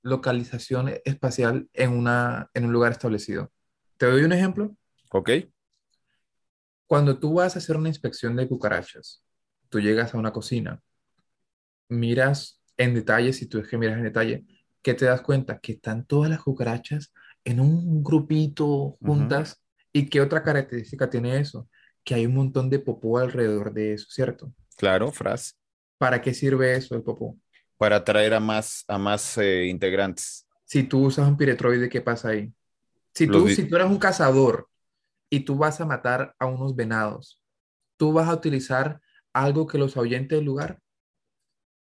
localización espacial en, una, en un lugar establecido. ¿Te doy un ejemplo? Ok. Cuando tú vas a hacer una inspección de cucarachas, tú llegas a una cocina, miras en detalle, si tú es que miras en detalle, ¿qué te das cuenta? Que están todas las cucarachas en un grupito juntas. ¿Y qué otra característica tiene eso? Que hay un montón de popó alrededor de eso, ¿cierto? Claro, Fras. ¿Para qué sirve eso el popó? Para atraer a más, a más eh, integrantes. Si tú usas un piretroide, ¿qué pasa ahí? Si tú, si tú eres un cazador y tú vas a matar a unos venados, tú vas a utilizar algo que los ahuyente del lugar,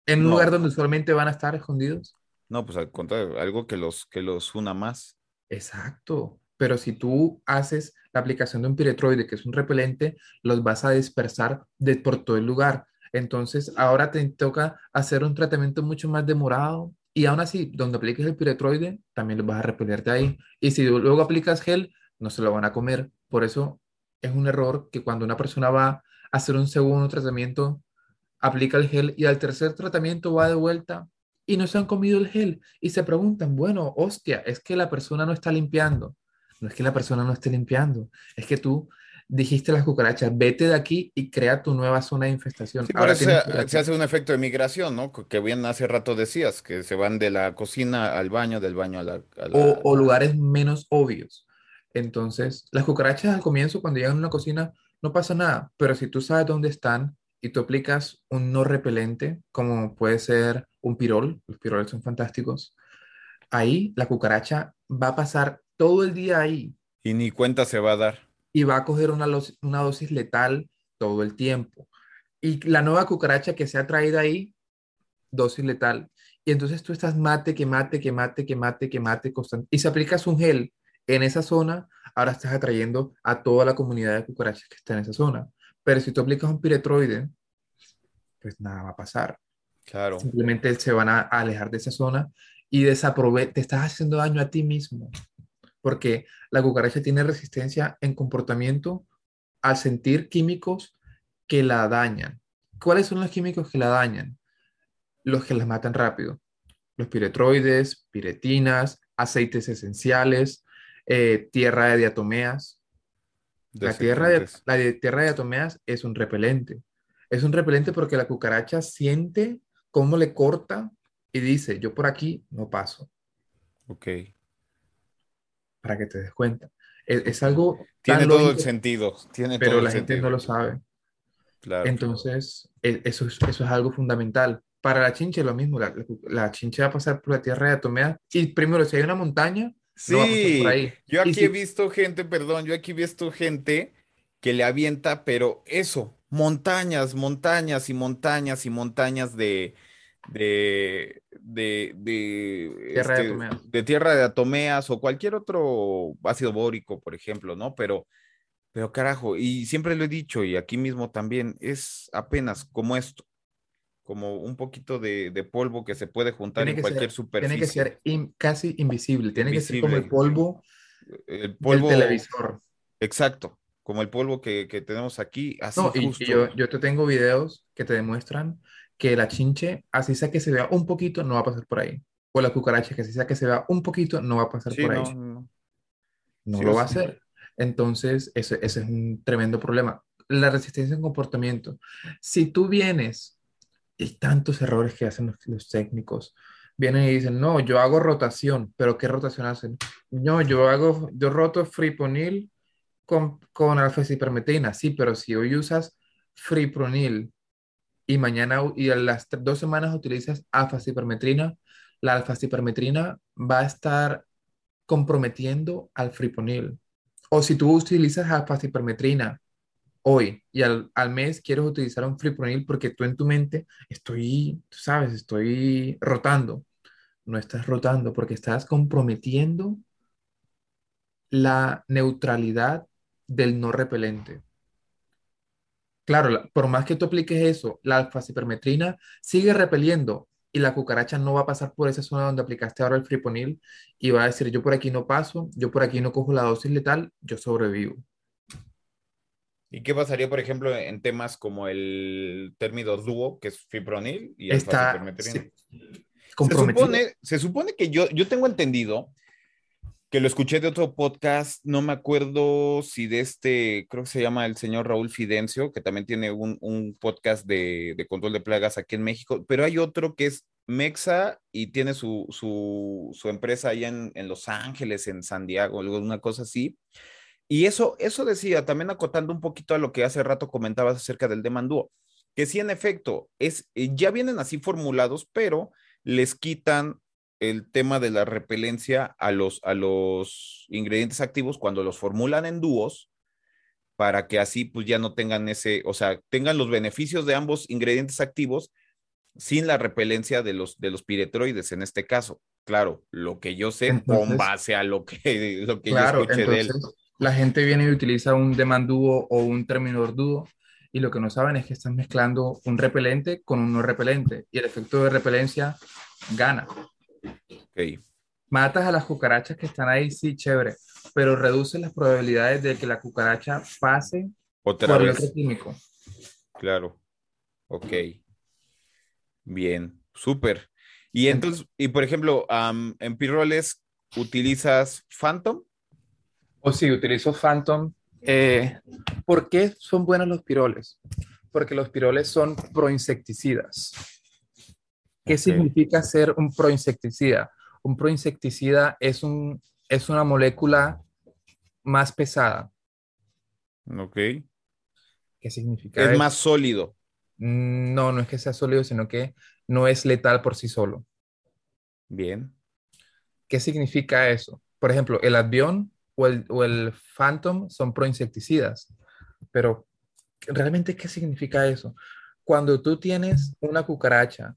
en un lugar donde usualmente van a estar escondidos. No, pues al contrario, algo que los, que los una más. Exacto. Pero si tú haces la aplicación de un piretroide, que es un repelente, los vas a dispersar de, por todo el lugar. Entonces, ahora te toca hacer un tratamiento mucho más demorado. Y aún así, donde apliques el piretroide, también los vas a repeler de ahí. Y si luego aplicas gel, no se lo van a comer. Por eso es un error que cuando una persona va a hacer un segundo tratamiento, aplica el gel y al tercer tratamiento va de vuelta y no se han comido el gel y se preguntan, bueno, hostia, es que la persona no está limpiando. No es que la persona no esté limpiando, es que tú dijiste las cucarachas, vete de aquí y crea tu nueva zona de infestación. Ahora se, se, hace un efecto de migración, ¿no? Que bien hace rato decías, que se van de la cocina al baño, del baño a la... O, o, lugares menos obvios. Entonces, las cucarachas al comienzo, cuando llegan a una cocina, no pasa nada, pero si tú sabes dónde están y tú aplicas un no repelente, como puede ser un pirol, los piroles son fantásticos, ahí la cucaracha va a pasar todo el día ahí. Y ni cuenta se va a dar. Y va a coger una, una dosis letal todo el tiempo. Y la nueva cucaracha que se ha traído ahí, dosis letal. Y entonces tú estás mate, que mate, que mate, que mate, que mate, constante. Y si aplicas un gel en esa zona, ahora estás atrayendo a toda la comunidad de cucarachas que está en esa zona. Pero si tú aplicas un piretroide, pues nada va a pasar. Claro. Simplemente se van a alejar de esa zona y desaprove te estás haciendo daño a ti mismo. Porque la cucaracha tiene resistencia en comportamiento al sentir químicos que la dañan. ¿Cuáles son los químicos que la dañan? Los que la matan rápido. Los piretroides, piretinas, aceites esenciales, eh, tierra de diatomeas. La tierra de, la tierra de diatomeas es un repelente. Es un repelente porque la cucaracha siente cómo le corta y dice, yo por aquí no paso. Ok. Para que te des cuenta. Es, algo... Tiene todo el sentido. Tiene pero la gente no lo sabe. Claro. Entonces, e, eso es, eso es algo fundamental. Para la chinche lo mismo. La, la, chinche va a pasar por la tierra de diatomeas y primero, si hay una montaña, Sí, yo aquí he visto gente, perdón, yo aquí he visto gente que le avienta, pero eso, montañas, montañas y montañas y montañas de, de, de, de, tierra, este, de atomeas. de tierra de atomeas o cualquier otro ácido bórico, por ejemplo, ¿no? Pero, pero carajo, y siempre lo he dicho y aquí mismo también, es apenas como esto como un poquito de, polvo que se puede juntar en cualquier superficie. Tiene que ser casi invisible, tiene que ser como el polvo, el polvo del televisor. Exacto, como el polvo que, tenemos aquí. Así y, yo, yo, te tengo videos que te demuestran que la chinche, así sea que se vea un poquito, no va a pasar por ahí. O la cucaracha, que así sea que se vea un poquito, no va a pasar por ahí. No, no. lo va a hacer. Entonces, ese, ese es un tremendo problema. La resistencia en comportamiento. Si tú vienes y tantos errores que hacen los, técnicos. Vienen y dicen, no, yo hago rotación, pero ¿qué rotación hacen? No, yo hago, yo roto friponil con, con alfa-cipermetrina, sí, pero si hoy usas fripronil y mañana y a las dos semanas utilizas alfa-cipermetrina, la alfa-cipermetrina va a estar comprometiendo al friponil. O si tú utilizas alfa-cipermetrina hoy y al, al, mes quieres utilizar un fripronil porque tú en tu mente estoy, tú sabes, estoy rotando. No estás rotando porque estás comprometiendo la neutralidad del no repelente. Claro, por más que tú apliques eso, la alfa-cipermetrina sigue repeliendo y la cucaracha no va a pasar por esa zona donde aplicaste ahora el friponil y va a decir, yo por aquí no paso, yo por aquí no cojo la dosis letal, yo sobrevivo. ¿Y qué pasaría, por ejemplo, en temas como el término dúo, que es fipronil y Está, se, supone, se supone que yo, yo tengo entendido que lo escuché de otro podcast, no me acuerdo si de este, creo que se llama el señor Raúl Fidencio, que también tiene un, un podcast de, de, control de plagas aquí en México, pero hay otro que es Mexa y tiene su, su, su empresa allá en, en, Los Ángeles, en San Diego, una cosa así. Y eso, eso decía, también acotando un poquito a lo que hace rato comentabas acerca del demandúo, que sí, en efecto, es, eh, ya vienen así formulados, pero les quitan el tema de la repelencia a los, a los ingredientes activos cuando los formulan en dúos para que así pues ya no tengan ese, o sea, tengan los beneficios de ambos ingredientes activos sin la repelencia de los, de los piretroides en este caso. Claro, lo que yo sé con base a lo que, [LAUGHS] lo que yo escuché de él. La gente viene y utiliza un demand dúo o un terminador dúo y lo que no saben es que están mezclando un repelente con un no repelente y el efecto de repelencia gana. Matas a las cucarachas que están ahí, sí, chévere, pero reduce las probabilidades de que la cucaracha pase Otra por el otro químico. Claro. Ok. Bien, súper. Y entonces, y por ejemplo, en piroles, ¿utilizas Phantom? O sí, utilizo Phantom. Eh, ¿Por qué son buenos los piroles? Porque los piroles son proinsecticidas. ¿Qué significa ser un proinsecticida? Un proinsecticida es, un, es una molécula más pesada. Ok. ¿Qué significa? Es más sólido. Mm, no, no es que sea sólido, sino que no es letal por sí solo. Bien. ¿Qué significa eso? Por ejemplo, el avión o el, o el Phantom son proinsecticidas, pero realmente, ¿qué significa eso? Cuando tú tienes una cucaracha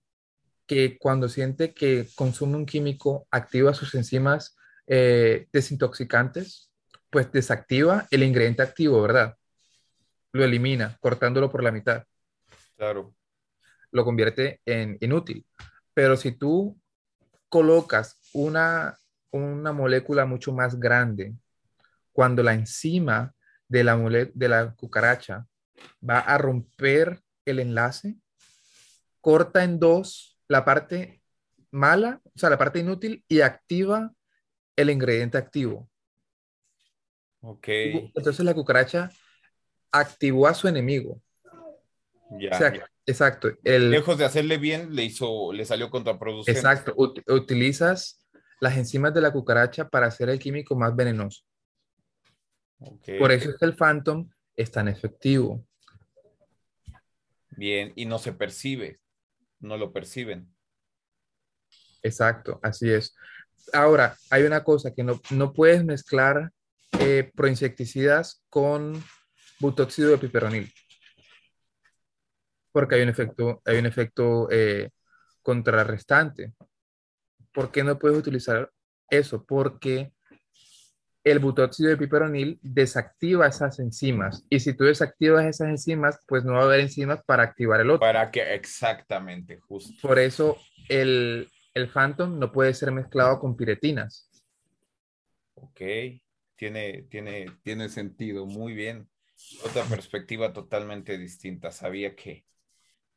que cuando siente que consume un químico activa sus enzimas eh, desintoxicantes, pues desactiva el ingrediente activo, ¿verdad? Lo elimina, cortándolo por la mitad. Claro. Lo convierte en inútil. Pero si tú colocas una, una molécula mucho más grande, cuando la enzima de la, de la cucaracha va a romper el enlace, corta en dos la parte mala, o sea, la parte inútil y activa el ingrediente activo. Ok. Entonces la cucaracha activó a su enemigo. Ya. Exacto. Lejos de hacerle bien, le hizo, le salió contraproducente. Exacto. utilizas las enzimas de la cucaracha para hacer el químico más venenoso. Por eso es que el Phantom es tan efectivo. Bien, y no se percibe no lo perciben. Exacto, así es. Ahora, hay una cosa que no, no puedes mezclar eh, proinsecticidas con butóxido de piperonil. Porque hay un efecto, hay un efecto eh, contrarrestante. ¿Por qué no puedes utilizar eso? Porque el butóxido de piperonil desactiva esas enzimas. Y si tú desactivas esas enzimas, pues no va a haber enzimas para activar el otro. Para que, exactamente, justo. Por eso el, el Phantom no puede ser mezclado con piretinas. Ok, tiene, tiene, tiene sentido, muy bien. Otra perspectiva totalmente distinta. Sabía que,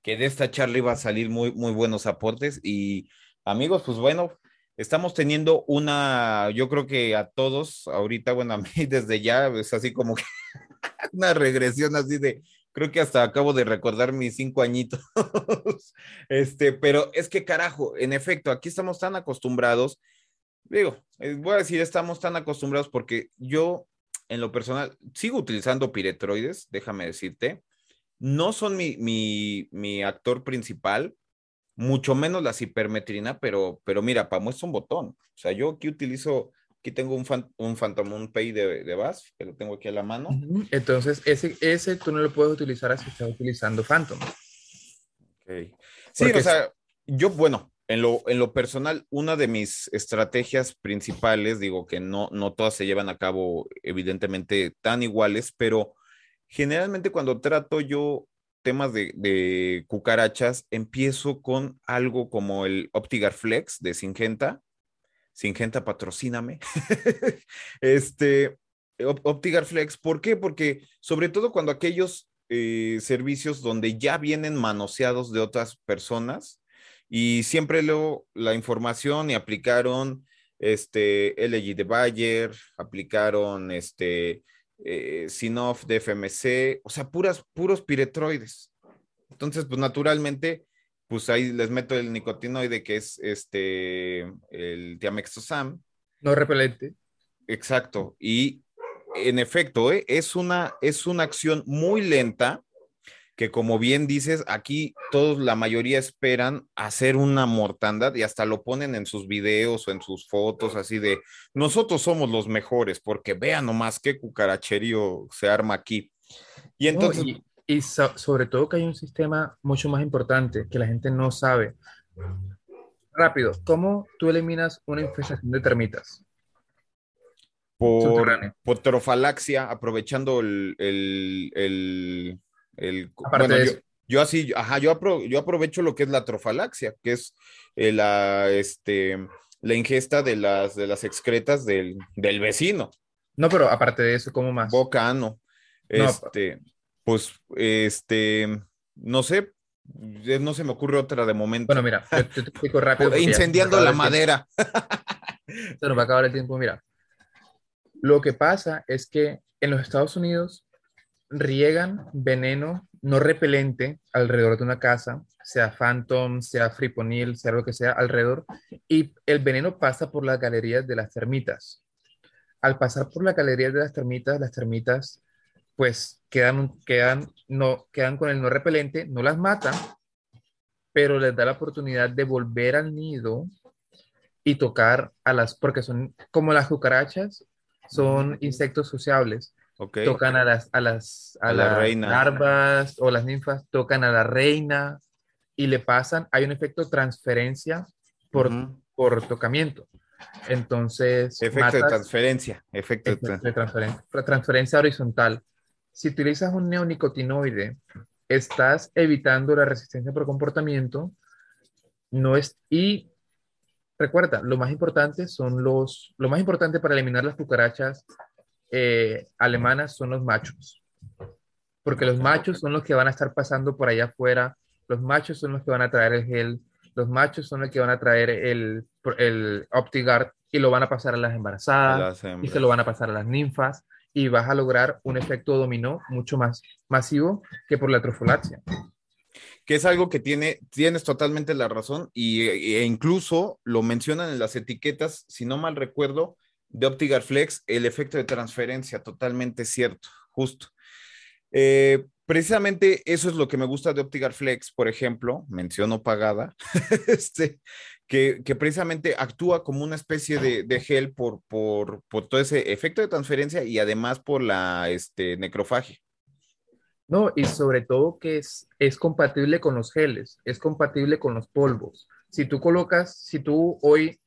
que de esta charla iba a salir muy, muy buenos aportes. Y amigos, pues bueno, estamos teniendo una, yo creo que a todos, ahorita, bueno, a mí [LAUGHS] desde ya es así como que [LAUGHS] una regresión así de, creo que hasta acabo de recordar mis cinco añitos. [LAUGHS] este, pero es que carajo, en efecto, aquí estamos tan acostumbrados, digo, eh, voy a decir, estamos tan acostumbrados porque yo en lo personal, sigo utilizando piretroides, déjame decirte. No son mi, mi, mi actor principal, mucho menos la cipermetrina, pero, pero mira, para muestra un botón. O sea, yo aquí utilizo, aquí tengo un, fan, un Phantom un Pay de, de BAS, que lo tengo aquí a la mano. Entonces, ese, ese tú no lo puedes utilizar si estás utilizando Phantom. Okay. Sí, o sea, yo, bueno, en lo, en lo personal, una de mis estrategias principales, digo que no, no todas se llevan a cabo evidentemente tan iguales, pero generalmente cuando trato yo temas de, cucarachas, empiezo con algo como el Optigar Flex de Singenta. Singenta, patrocíname. [LAUGHS] este, Optigar Flex, ¿por qué? Porque sobre todo cuando aquellos eh, servicios donde ya vienen manoseados de otras personas y siempre leo la información y aplicaron este LG de Bayer, aplicaron este eh, Sinoff de FMC, o sea, puras, puros piretroides. Entonces, pues naturalmente, pues ahí les meto el nicotinoide que es este, el tiamexosam. No repelente. Exacto. Y en efecto, ¿eh? es, una, es una acción muy lenta, que como bien dices, aquí todos, la mayoría esperan hacer una mortandad y hasta lo ponen en sus videos o en sus fotos, así de, nosotros somos los mejores, porque vean nomás qué cucaracherío se arma aquí. Y entonces... y, sobre todo que hay un sistema mucho más importante que la gente no sabe. Rápido, ¿cómo tú eliminas una infestación de termitas? Por, por trofalaxia, aprovechando el bueno, yo, así, ajá, yo, yo aprovecho lo que es la trofalaxia, que es eh, la, este, la ingesta de las, de las excretas del, vecino. No, pero aparte de eso, ¿cómo más? Bocano. Este, pues, este, no sé, no se me ocurre otra de momento. Bueno, mira, te, explico rápido. [LAUGHS] Incendiando la madera. [LAUGHS] Se nos va a acabar el tiempo, mira. Lo que pasa es que en los Estados Unidos riegan veneno no repelente alrededor de una casa, sea Phantom, sea Friponil, sea lo que sea alrededor, y el veneno pasa por las galerías de las termitas. Al pasar por las galerías de las termitas, las termitas pues quedan, quedan, no, quedan con el no repelente, no las mata, pero les da la oportunidad de volver al nido y tocar a las, porque son como las cucarachas, son insectos sociables Tocan a las, a las, a, las larvas o las ninfas, tocan a la reina y le pasan, hay un efecto transferencia por, por tocamiento. Entonces. Efecto de transferencia. Efecto, de, transferencia. Transferencia horizontal. Si utilizas un neonicotinoide, estás evitando la resistencia por comportamiento. No es, y recuerda, lo más importante son los, lo más importante para eliminar las cucarachas eh, alemanas son los machos, porque los machos son los que van a estar pasando por allá afuera, los machos son los que van a traer el gel, los machos son los que van a traer el, el OptiGuard y lo van a pasar a las embarazadas y se lo van a pasar a las ninfas y vas a lograr un efecto dominó mucho más masivo que por la trofolaxia. Que es algo que tiene, tienes totalmente la razón y, e incluso lo mencionan en las etiquetas, si no mal recuerdo, de Optigar Flex, el efecto de transferencia, totalmente cierto, justo. Eh, precisamente eso es lo que me gusta de Optigar Flex, por ejemplo, menciono pagada, [LAUGHS] este, que, precisamente actúa como una especie de, gel por, por, todo ese efecto de transferencia y además por la este, necrofagia. No, y sobre todo que es, es compatible con los geles, es compatible con los polvos. Si tú colocas, si tú hoy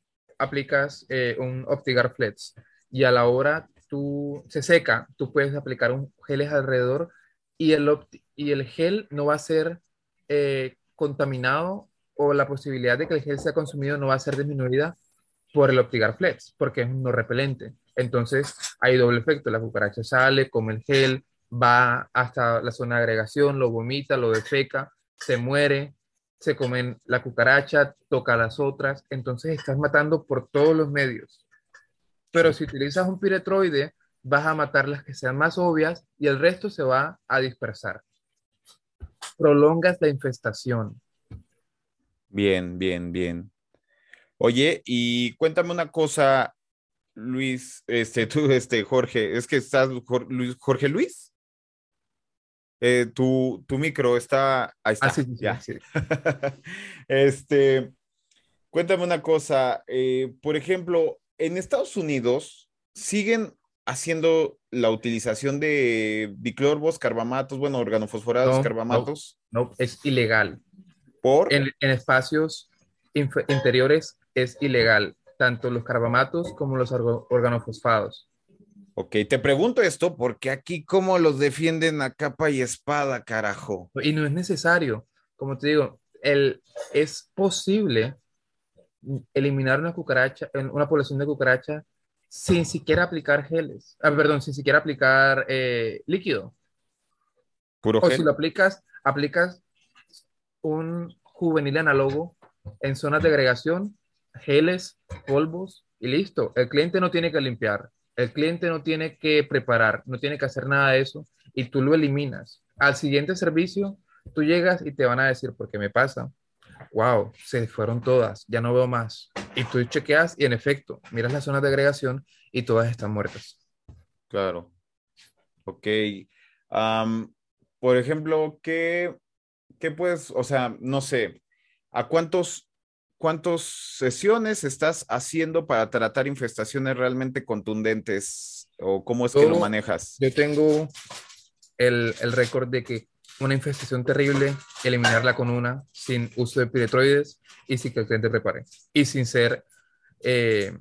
aplicas eh, un Optigar Flex y a la hora tú se seca, tú puedes aplicar un geles alrededor y el, y el gel no va a ser eh, contaminado o la posibilidad de que el gel sea consumido no va a ser disminuida por el Optigar Flex, porque es un no repelente. Entonces hay doble efecto, la cucaracha sale, come el gel, va hasta la zona de agregación, lo vomita, lo defeca, se muere, se comen la cucaracha, toca las otras, entonces estás matando por todos los medios. Pero si utilizas un piretroide, vas a matar las que sean más obvias y el resto se va a dispersar. Prolongas la infestación. Bien, bien, bien. Oye, y cuéntame una cosa, Luis, este, tú, este, Jorge, es que estás, Jorge Luis. Eh, tu, tu, micro está, ahí está, ah, sí, ya. Sí. [LAUGHS] este, cuéntame una cosa, eh, por ejemplo, en Estados Unidos siguen haciendo la utilización de diclorbos, carbamatos, bueno, organofosforados, carbamatos. No, es ilegal. ¿Por? En, espacios interiores es ilegal, tanto los carbamatos como los organofosfados. Ok, te pregunto esto porque aquí cómo los defienden a capa y espada, carajo. Y no es necesario, como te digo, el, es posible eliminar una cucaracha, una población de cucaracha sin siquiera aplicar geles, ah, perdón, sin siquiera aplicar eh, líquido. Puro o si lo aplicas, aplicas un juvenil análogo en zonas de agregación, geles, polvos y listo. El cliente no tiene que limpiar, el cliente no tiene que preparar, no tiene que hacer nada de eso y tú lo eliminas. Al siguiente servicio, tú llegas y te van a decir, ¿por qué me pasa? wow, se fueron todas, ya no veo más. Y tú chequeas y en efecto, miras las zonas de agregación y todas están muertas. Claro. Ok. por ejemplo, ¿qué, ¿qué puedes, o sea, no sé, a cuántos, cuántas sesiones estás haciendo para tratar infestaciones realmente contundentes o cómo es que lo manejas? Yo tengo el, el récord de que una infestación terrible, eliminarla con una, sin uso de piretroides y sin que el cliente prepare. Y sin ser, eh,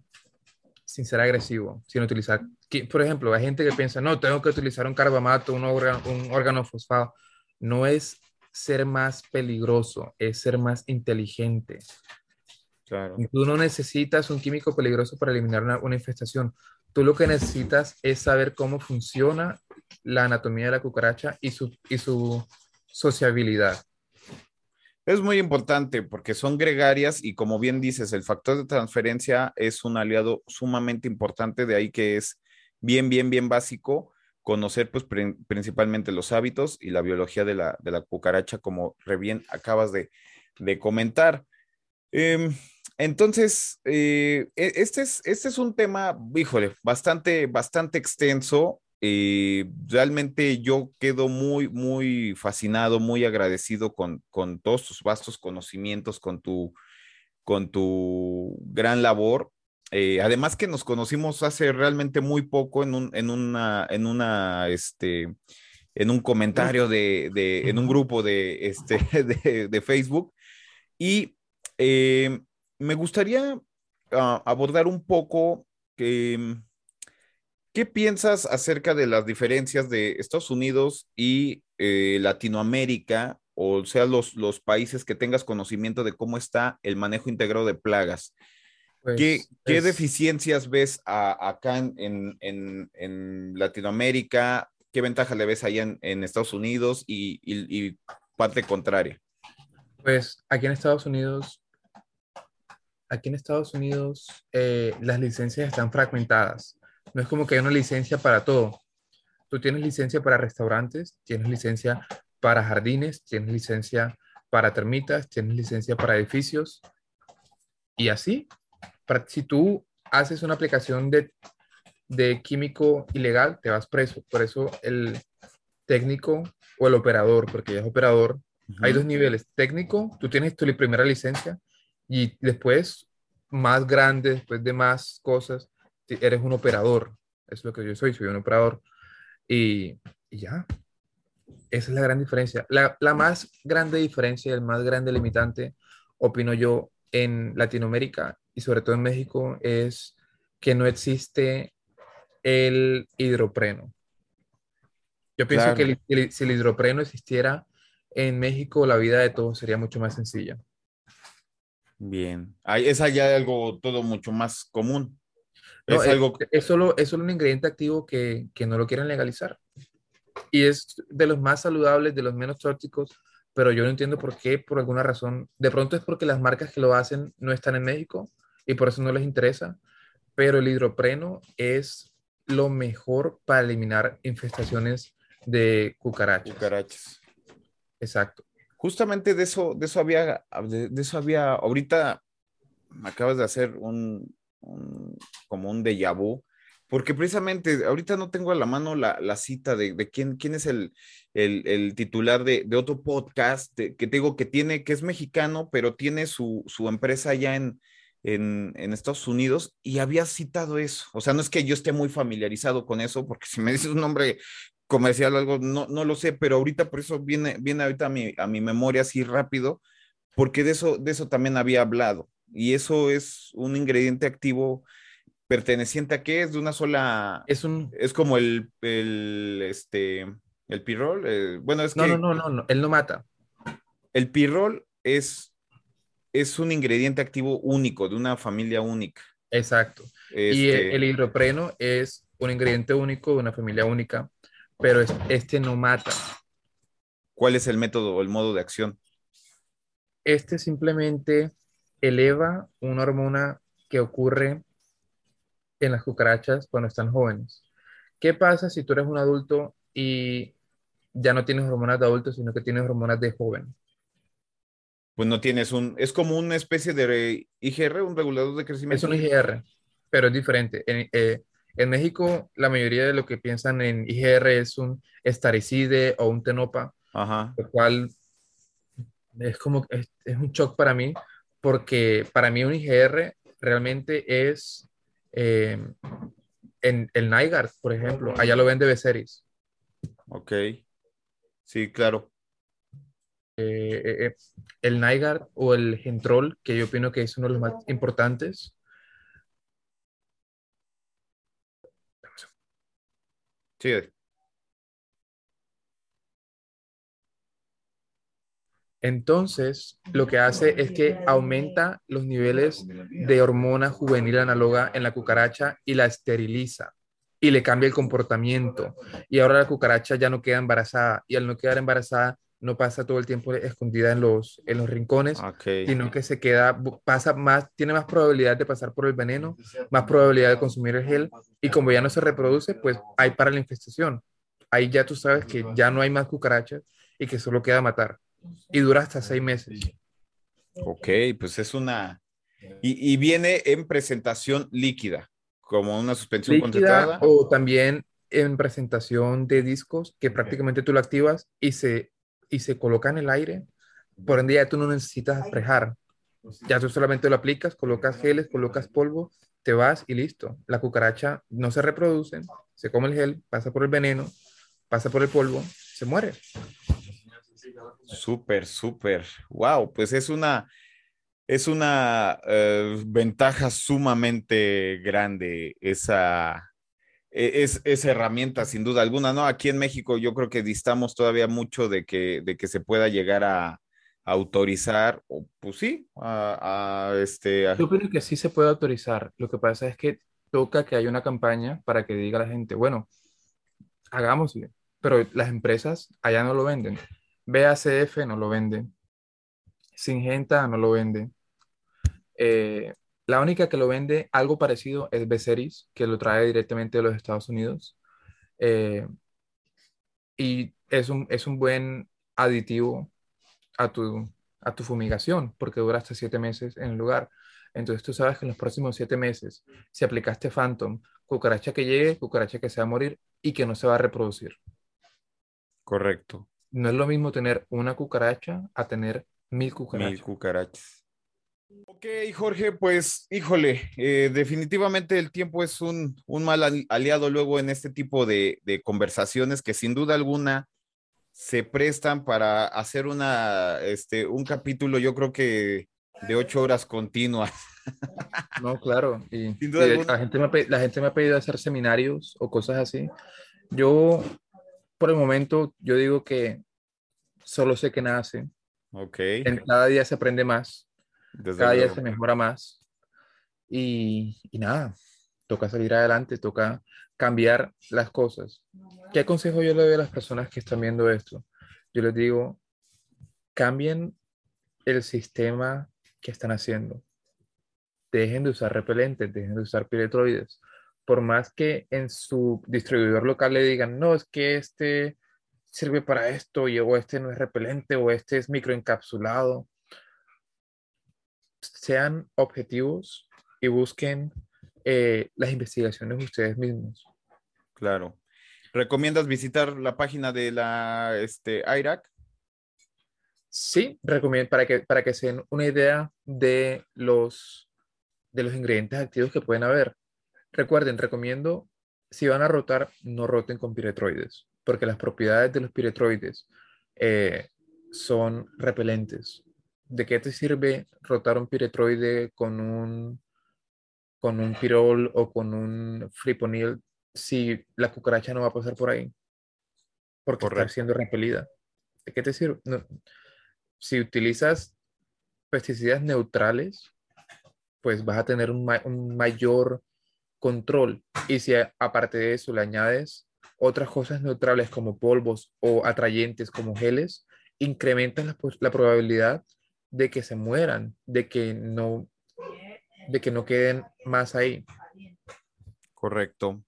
sin ser agresivo, sin utilizar, por ejemplo, hay gente que piensa, no, tengo que utilizar un carbamato, un órgano, un órgano fosfado. No es ser más peligroso, es ser más inteligente. Claro. Tú no necesitas un químico peligroso para eliminar una, una infestación. Tú lo que necesitas es saber cómo funciona la anatomía de la cucaracha y su, y su sociabilidad. Es muy importante porque son gregarias y como bien dices, el factor de transferencia es un aliado sumamente importante, de ahí que es bien, bien, bien básico conocer pues principalmente los hábitos y la biología de la, de la cucaracha, como re bien acabas de, de comentar. Em, entonces, eh, e, este, es, este es un tema, híjole, bastante, bastante extenso. Eh, realmente yo quedo muy, muy fascinado, muy agradecido con, con todos tus vastos conocimientos, con tu, con tu gran labor. Eh, además que nos conocimos hace realmente muy poco en, un, en una, en una, este, en un comentario de, de en un grupo de, este, [LAUGHS] de, de Facebook. Y eh, me gustaría ah, abordar un poco que ¿Qué piensas acerca de las diferencias de Estados Unidos y eh, Latinoamérica, o sea, los, los países que tengas conocimiento de cómo está el manejo integrado de plagas? ¿Qué, pues, deficiencias ves acá en, Latinoamérica? ¿Qué ventaja le ves allá en, Estados Unidos y, parte contraria? Pues aquí en Estados Unidos, aquí en Estados Unidos eh, las licencias están fragmentadas. No es como que hay una licencia para todo. Tú tienes licencia para restaurantes, tienes licencia para jardines, tienes licencia para termitas, tienes licencia para edificios. Y así, si tú haces una aplicación de, de químico ilegal, te vas preso. Por eso el técnico o el operador, porque ya es operador, hay dos niveles. Técnico, tú tienes tu primera licencia y después, más grande, después de más cosas, eres un operador, es lo que yo soy, soy un operador. Y, ya, esa es la gran diferencia. La, la, más grande diferencia, el más grande limitante, opino yo, en Latinoamérica y sobre todo en México, es que no existe el hidropreno. Yo pienso que si el hidropreno existiera en México, la vida de todos sería mucho más sencilla. Bien, es allá algo todo mucho más común es, algo... es, solo, es solo un ingrediente activo que, que, no lo quieren legalizar. Y es de los más saludables, de los menos tóxicos, pero yo no entiendo por qué, por alguna razón. De pronto es porque las marcas que lo hacen no están en México y por eso no les interesa, pero el hidropreno es lo mejor para eliminar infestaciones de cucarachas. Cucarachas. Exacto. Justamente de eso, de eso había, de, de eso había, ahorita acabas de hacer un, como un déjà vu, porque precisamente ahorita no tengo a la mano la, cita de, quién, quién es el, el, titular de, otro podcast que te digo que tiene, que es mexicano, pero tiene su, su empresa allá en, en, Estados Unidos y había citado eso. O sea, no es que yo esté muy familiarizado con eso, porque si me dices un nombre comercial o algo, no, no lo sé, pero ahorita por eso viene, viene ahorita a mi, a mi memoria así rápido, porque de eso, de eso también había hablado. Y eso es un ingrediente activo perteneciente a qué es de una sola. Es un. Es como el, el este, el pirrol. Eh, bueno, es no, No, no, no, no, él no mata. El pirrol es, es un ingrediente activo único, de una familia única. Exacto. Y este el, hidropreno es un ingrediente único de una familia única pero este no mata. ¿Cuál es el método o el modo de acción? Este simplemente eleva una hormona que ocurre en las cucarachas cuando están jóvenes. ¿Qué pasa si tú eres un adulto y ya no tienes hormonas de adulto, sino que tienes hormonas de joven? Pues no tienes un, es como una especie de IGR, un regulador de crecimiento. Es un IGR, pero es diferente. Eh, en México, la mayoría de lo que piensan en IGR es un estaricide o un tenopa, lo cual es como, es, un shock para mí, porque para mí un IGR realmente es eh, en el Nigard, por ejemplo, allá lo vende Beceris. Ok, sí, claro. Eh, eh, el Nigard o el Gentrol, que yo opino que es uno de los más importantes, Entonces, lo que hace es que aumenta los niveles de hormona juvenil análoga en la cucaracha y la esteriliza y le cambia el comportamiento. Y ahora la cucaracha ya no queda embarazada y al no quedar embarazada no pasa todo el tiempo escondida en los, en los rincones, sino que se queda, pasa más, tiene más probabilidad de pasar por el veneno, más probabilidad de consumir el gel y como ya no se reproduce, pues hay para la infestación ahí ya tú sabes que ya no hay más cucarachas y que solo queda matar. Y dura hasta seis meses. Ok, pues es una... Y, viene en presentación líquida, como una suspensión líquida, O también en presentación de discos que prácticamente tú lo activas y se, y se coloca en el aire. Por ende ya tú no necesitas frejar. Ya tú solamente lo aplicas, colocas geles, colocas polvo, te vas y listo. La cucaracha no se reproduce, se come el gel, pasa por el veneno pasa por el polvo, se muere. Súper, súper. Wow, pues es una, es una eh, ventaja sumamente grande esa, e, es, esa herramienta, sin duda alguna, ¿no? Aquí en México yo creo que distamos todavía mucho de que, de que se pueda llegar a, autorizar, o pues sí, a, este... Yo creo que sí se puede autorizar. Lo que pasa es que toca que haya una campaña para que diga la gente, bueno, hagámoslo pero las empresas allá no lo venden. BACF no lo vende. Singenta no lo vende. Eh, la única que lo vende algo parecido es Beceris, que lo trae directamente de los Estados Unidos. Eh, y es un, es un buen aditivo a tu, a tu fumigación, porque dura hasta siete meses en el lugar. Entonces tú sabes que en los próximos siete meses, si aplicaste Phantom, cucaracha que llegue, cucaracha que se va a morir y que no se va a reproducir. Correcto. No es lo mismo tener una cucaracha a tener mil cucarachas. Mil cucarachas. Ok, Jorge, pues híjole, eh, definitivamente el tiempo es un, mal aliado luego en este tipo de, conversaciones que sin duda alguna se prestan para hacer una, este, un capítulo, yo creo que de ocho horas continuas. No, claro. Y, la, gente me la gente me ha pedido hacer seminarios o cosas así. Yo por el momento, yo digo que solo sé que nace. Ok. En cada día se aprende más. Cada día se mejora más. Y, y, nada, toca salir adelante, toca cambiar las cosas. ¿Qué consejo yo le doy a las personas que están viendo esto? Yo les digo, cambien el sistema que están haciendo. Dejen de usar repelentes, dejen de usar piretroides por más que en su distribuidor local le digan, no, es que este sirve para esto, y, o este no es repelente, o este es microencapsulado, sean objetivos y busquen eh, las investigaciones de ustedes mismos. Claro. ¿Recomiendas visitar la página de la este, IRAC? Sí, recomiendo para que, para que se den una idea de los, de los ingredientes activos que pueden haber. Recuerden, recomiendo, si van a rotar, no roten con piretroides, porque las propiedades de los piretroides eh, son repelentes. ¿De qué te sirve rotar un piretroide con un, con un pirol o con un friponil si la cucaracha no va a pasar por ahí? Porque está siendo repelida. ¿De qué te sirve? si utilizas pesticidas neutrales, pues vas a tener un, mayor control. Y si aparte de eso le añades otras cosas neutrales como polvos o atrayentes como geles, incrementas la, la, probabilidad de que se mueran, de que no, de que no queden más ahí. Correcto.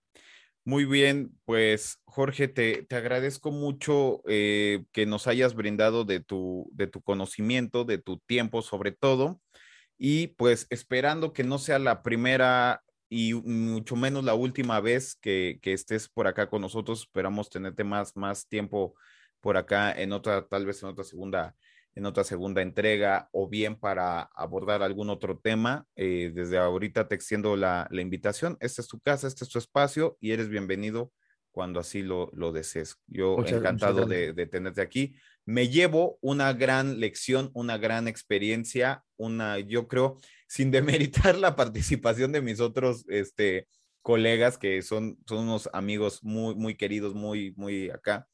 Muy bien, pues Jorge, te, agradezco mucho eh, que nos hayas brindado de tu, de tu conocimiento, de tu tiempo sobre todo, y pues esperando que no sea la primera y mucho menos la última vez que, que estés por acá con nosotros, esperamos tenerte más, más tiempo por acá en otra, tal vez en otra segunda en otra segunda entrega o bien para abordar algún otro tema. Eh, desde ahorita te extiendo la, invitación. Esta es tu casa, este es tu espacio y eres bienvenido cuando así lo, lo desees. Yo encantado de, tenerte aquí. Me llevo una gran lección, una gran experiencia, una, yo creo, [LAUGHS] sin demeritar la participación de mis otros este, colegas que son, son unos amigos muy, muy queridos, muy, muy acá,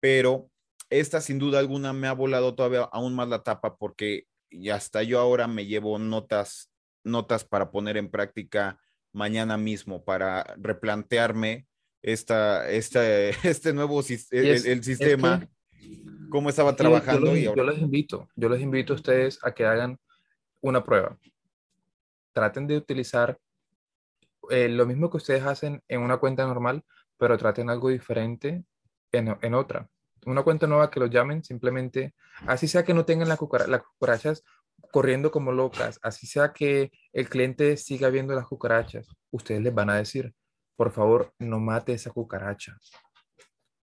pero esta sin duda alguna me ha volado todavía aún más la tapa porque ya hasta yo ahora me llevo notas, notas para poner en práctica mañana mismo, para replantearme esta, esta, [LAUGHS] este nuevo el, sistema, cómo estaba trabajando. Yo, yo, les invito, yo les invito a ustedes a que hagan una prueba. Traten de utilizar eh, lo mismo que ustedes hacen en una cuenta normal, pero traten algo diferente en, en otra una cuenta nueva que lo llamen, simplemente, así sea que no tengan las cucarachas corriendo como locas, así sea que el cliente siga viendo las cucarachas, ustedes les van a decir, por favor, no mate esa cucaracha.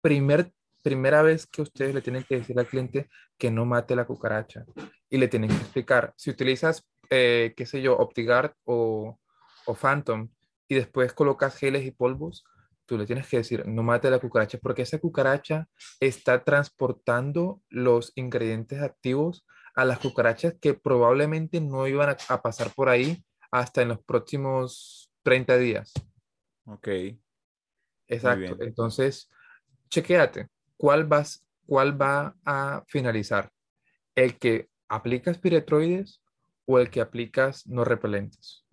Primer, primera vez que ustedes le tienen que decir al cliente que no mate la cucaracha y le tienen que explicar, si utilizas, eh, qué sé yo, OptiGuard o, o Phantom y después colocas geles y polvos, tú le tienes que decir, no mate la cucaracha, porque esa cucaracha está transportando los ingredientes activos a las cucarachas que probablemente no iban a, pasar por ahí hasta en los próximos 30 días. Ok. Exacto. Entonces, chequéate, ¿cuál, vas, ¿cuál va a finalizar? ¿El que aplicas piretroides o el que aplicas no repelentes?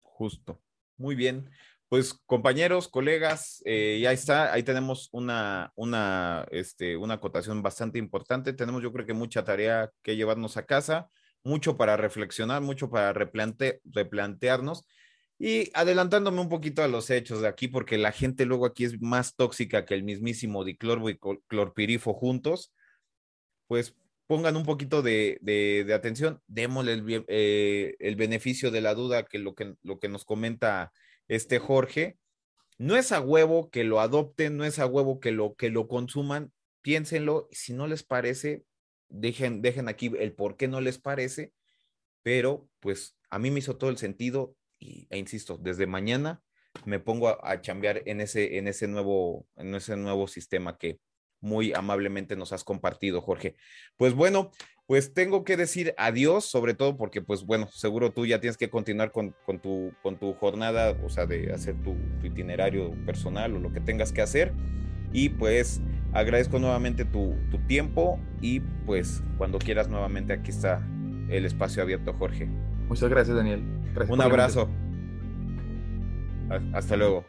Justo. Muy bien. Pues compañeros, colegas, eh, ya está, ahí tenemos una, una, este, una acotación bastante importante. Tenemos yo creo que mucha tarea que llevarnos a casa, mucho para reflexionar, mucho para replantearnos y adelantándome un poquito a los hechos de aquí, porque la gente luego aquí es más tóxica que el mismísimo diclorbo y clorpirifo juntos, pues pongan un poquito de, de, atención, démosle el, eh, el, beneficio de la duda que lo que, lo que nos comenta este Jorge, no es a huevo que lo adopten, no es a huevo que lo, que lo consuman, piénsenlo, si no les parece, dejen, dejen aquí el por qué no les parece, pero pues a mí me hizo todo el sentido y, e insisto, desde mañana me pongo a, a chambear en ese, en, ese nuevo, en ese nuevo sistema que muy amablemente nos has compartido, Jorge. Pues bueno, pues tengo que decir adiós, sobre todo porque, pues bueno, seguro tú ya tienes que continuar con, tu, con tu jornada, o sea, de hacer tu, itinerario personal o lo que tengas que hacer. Y pues agradezco nuevamente tu, tiempo y pues cuando quieras nuevamente aquí está el espacio abierto, Jorge. Muchas gracias, Daniel. Un abrazo. Hasta luego.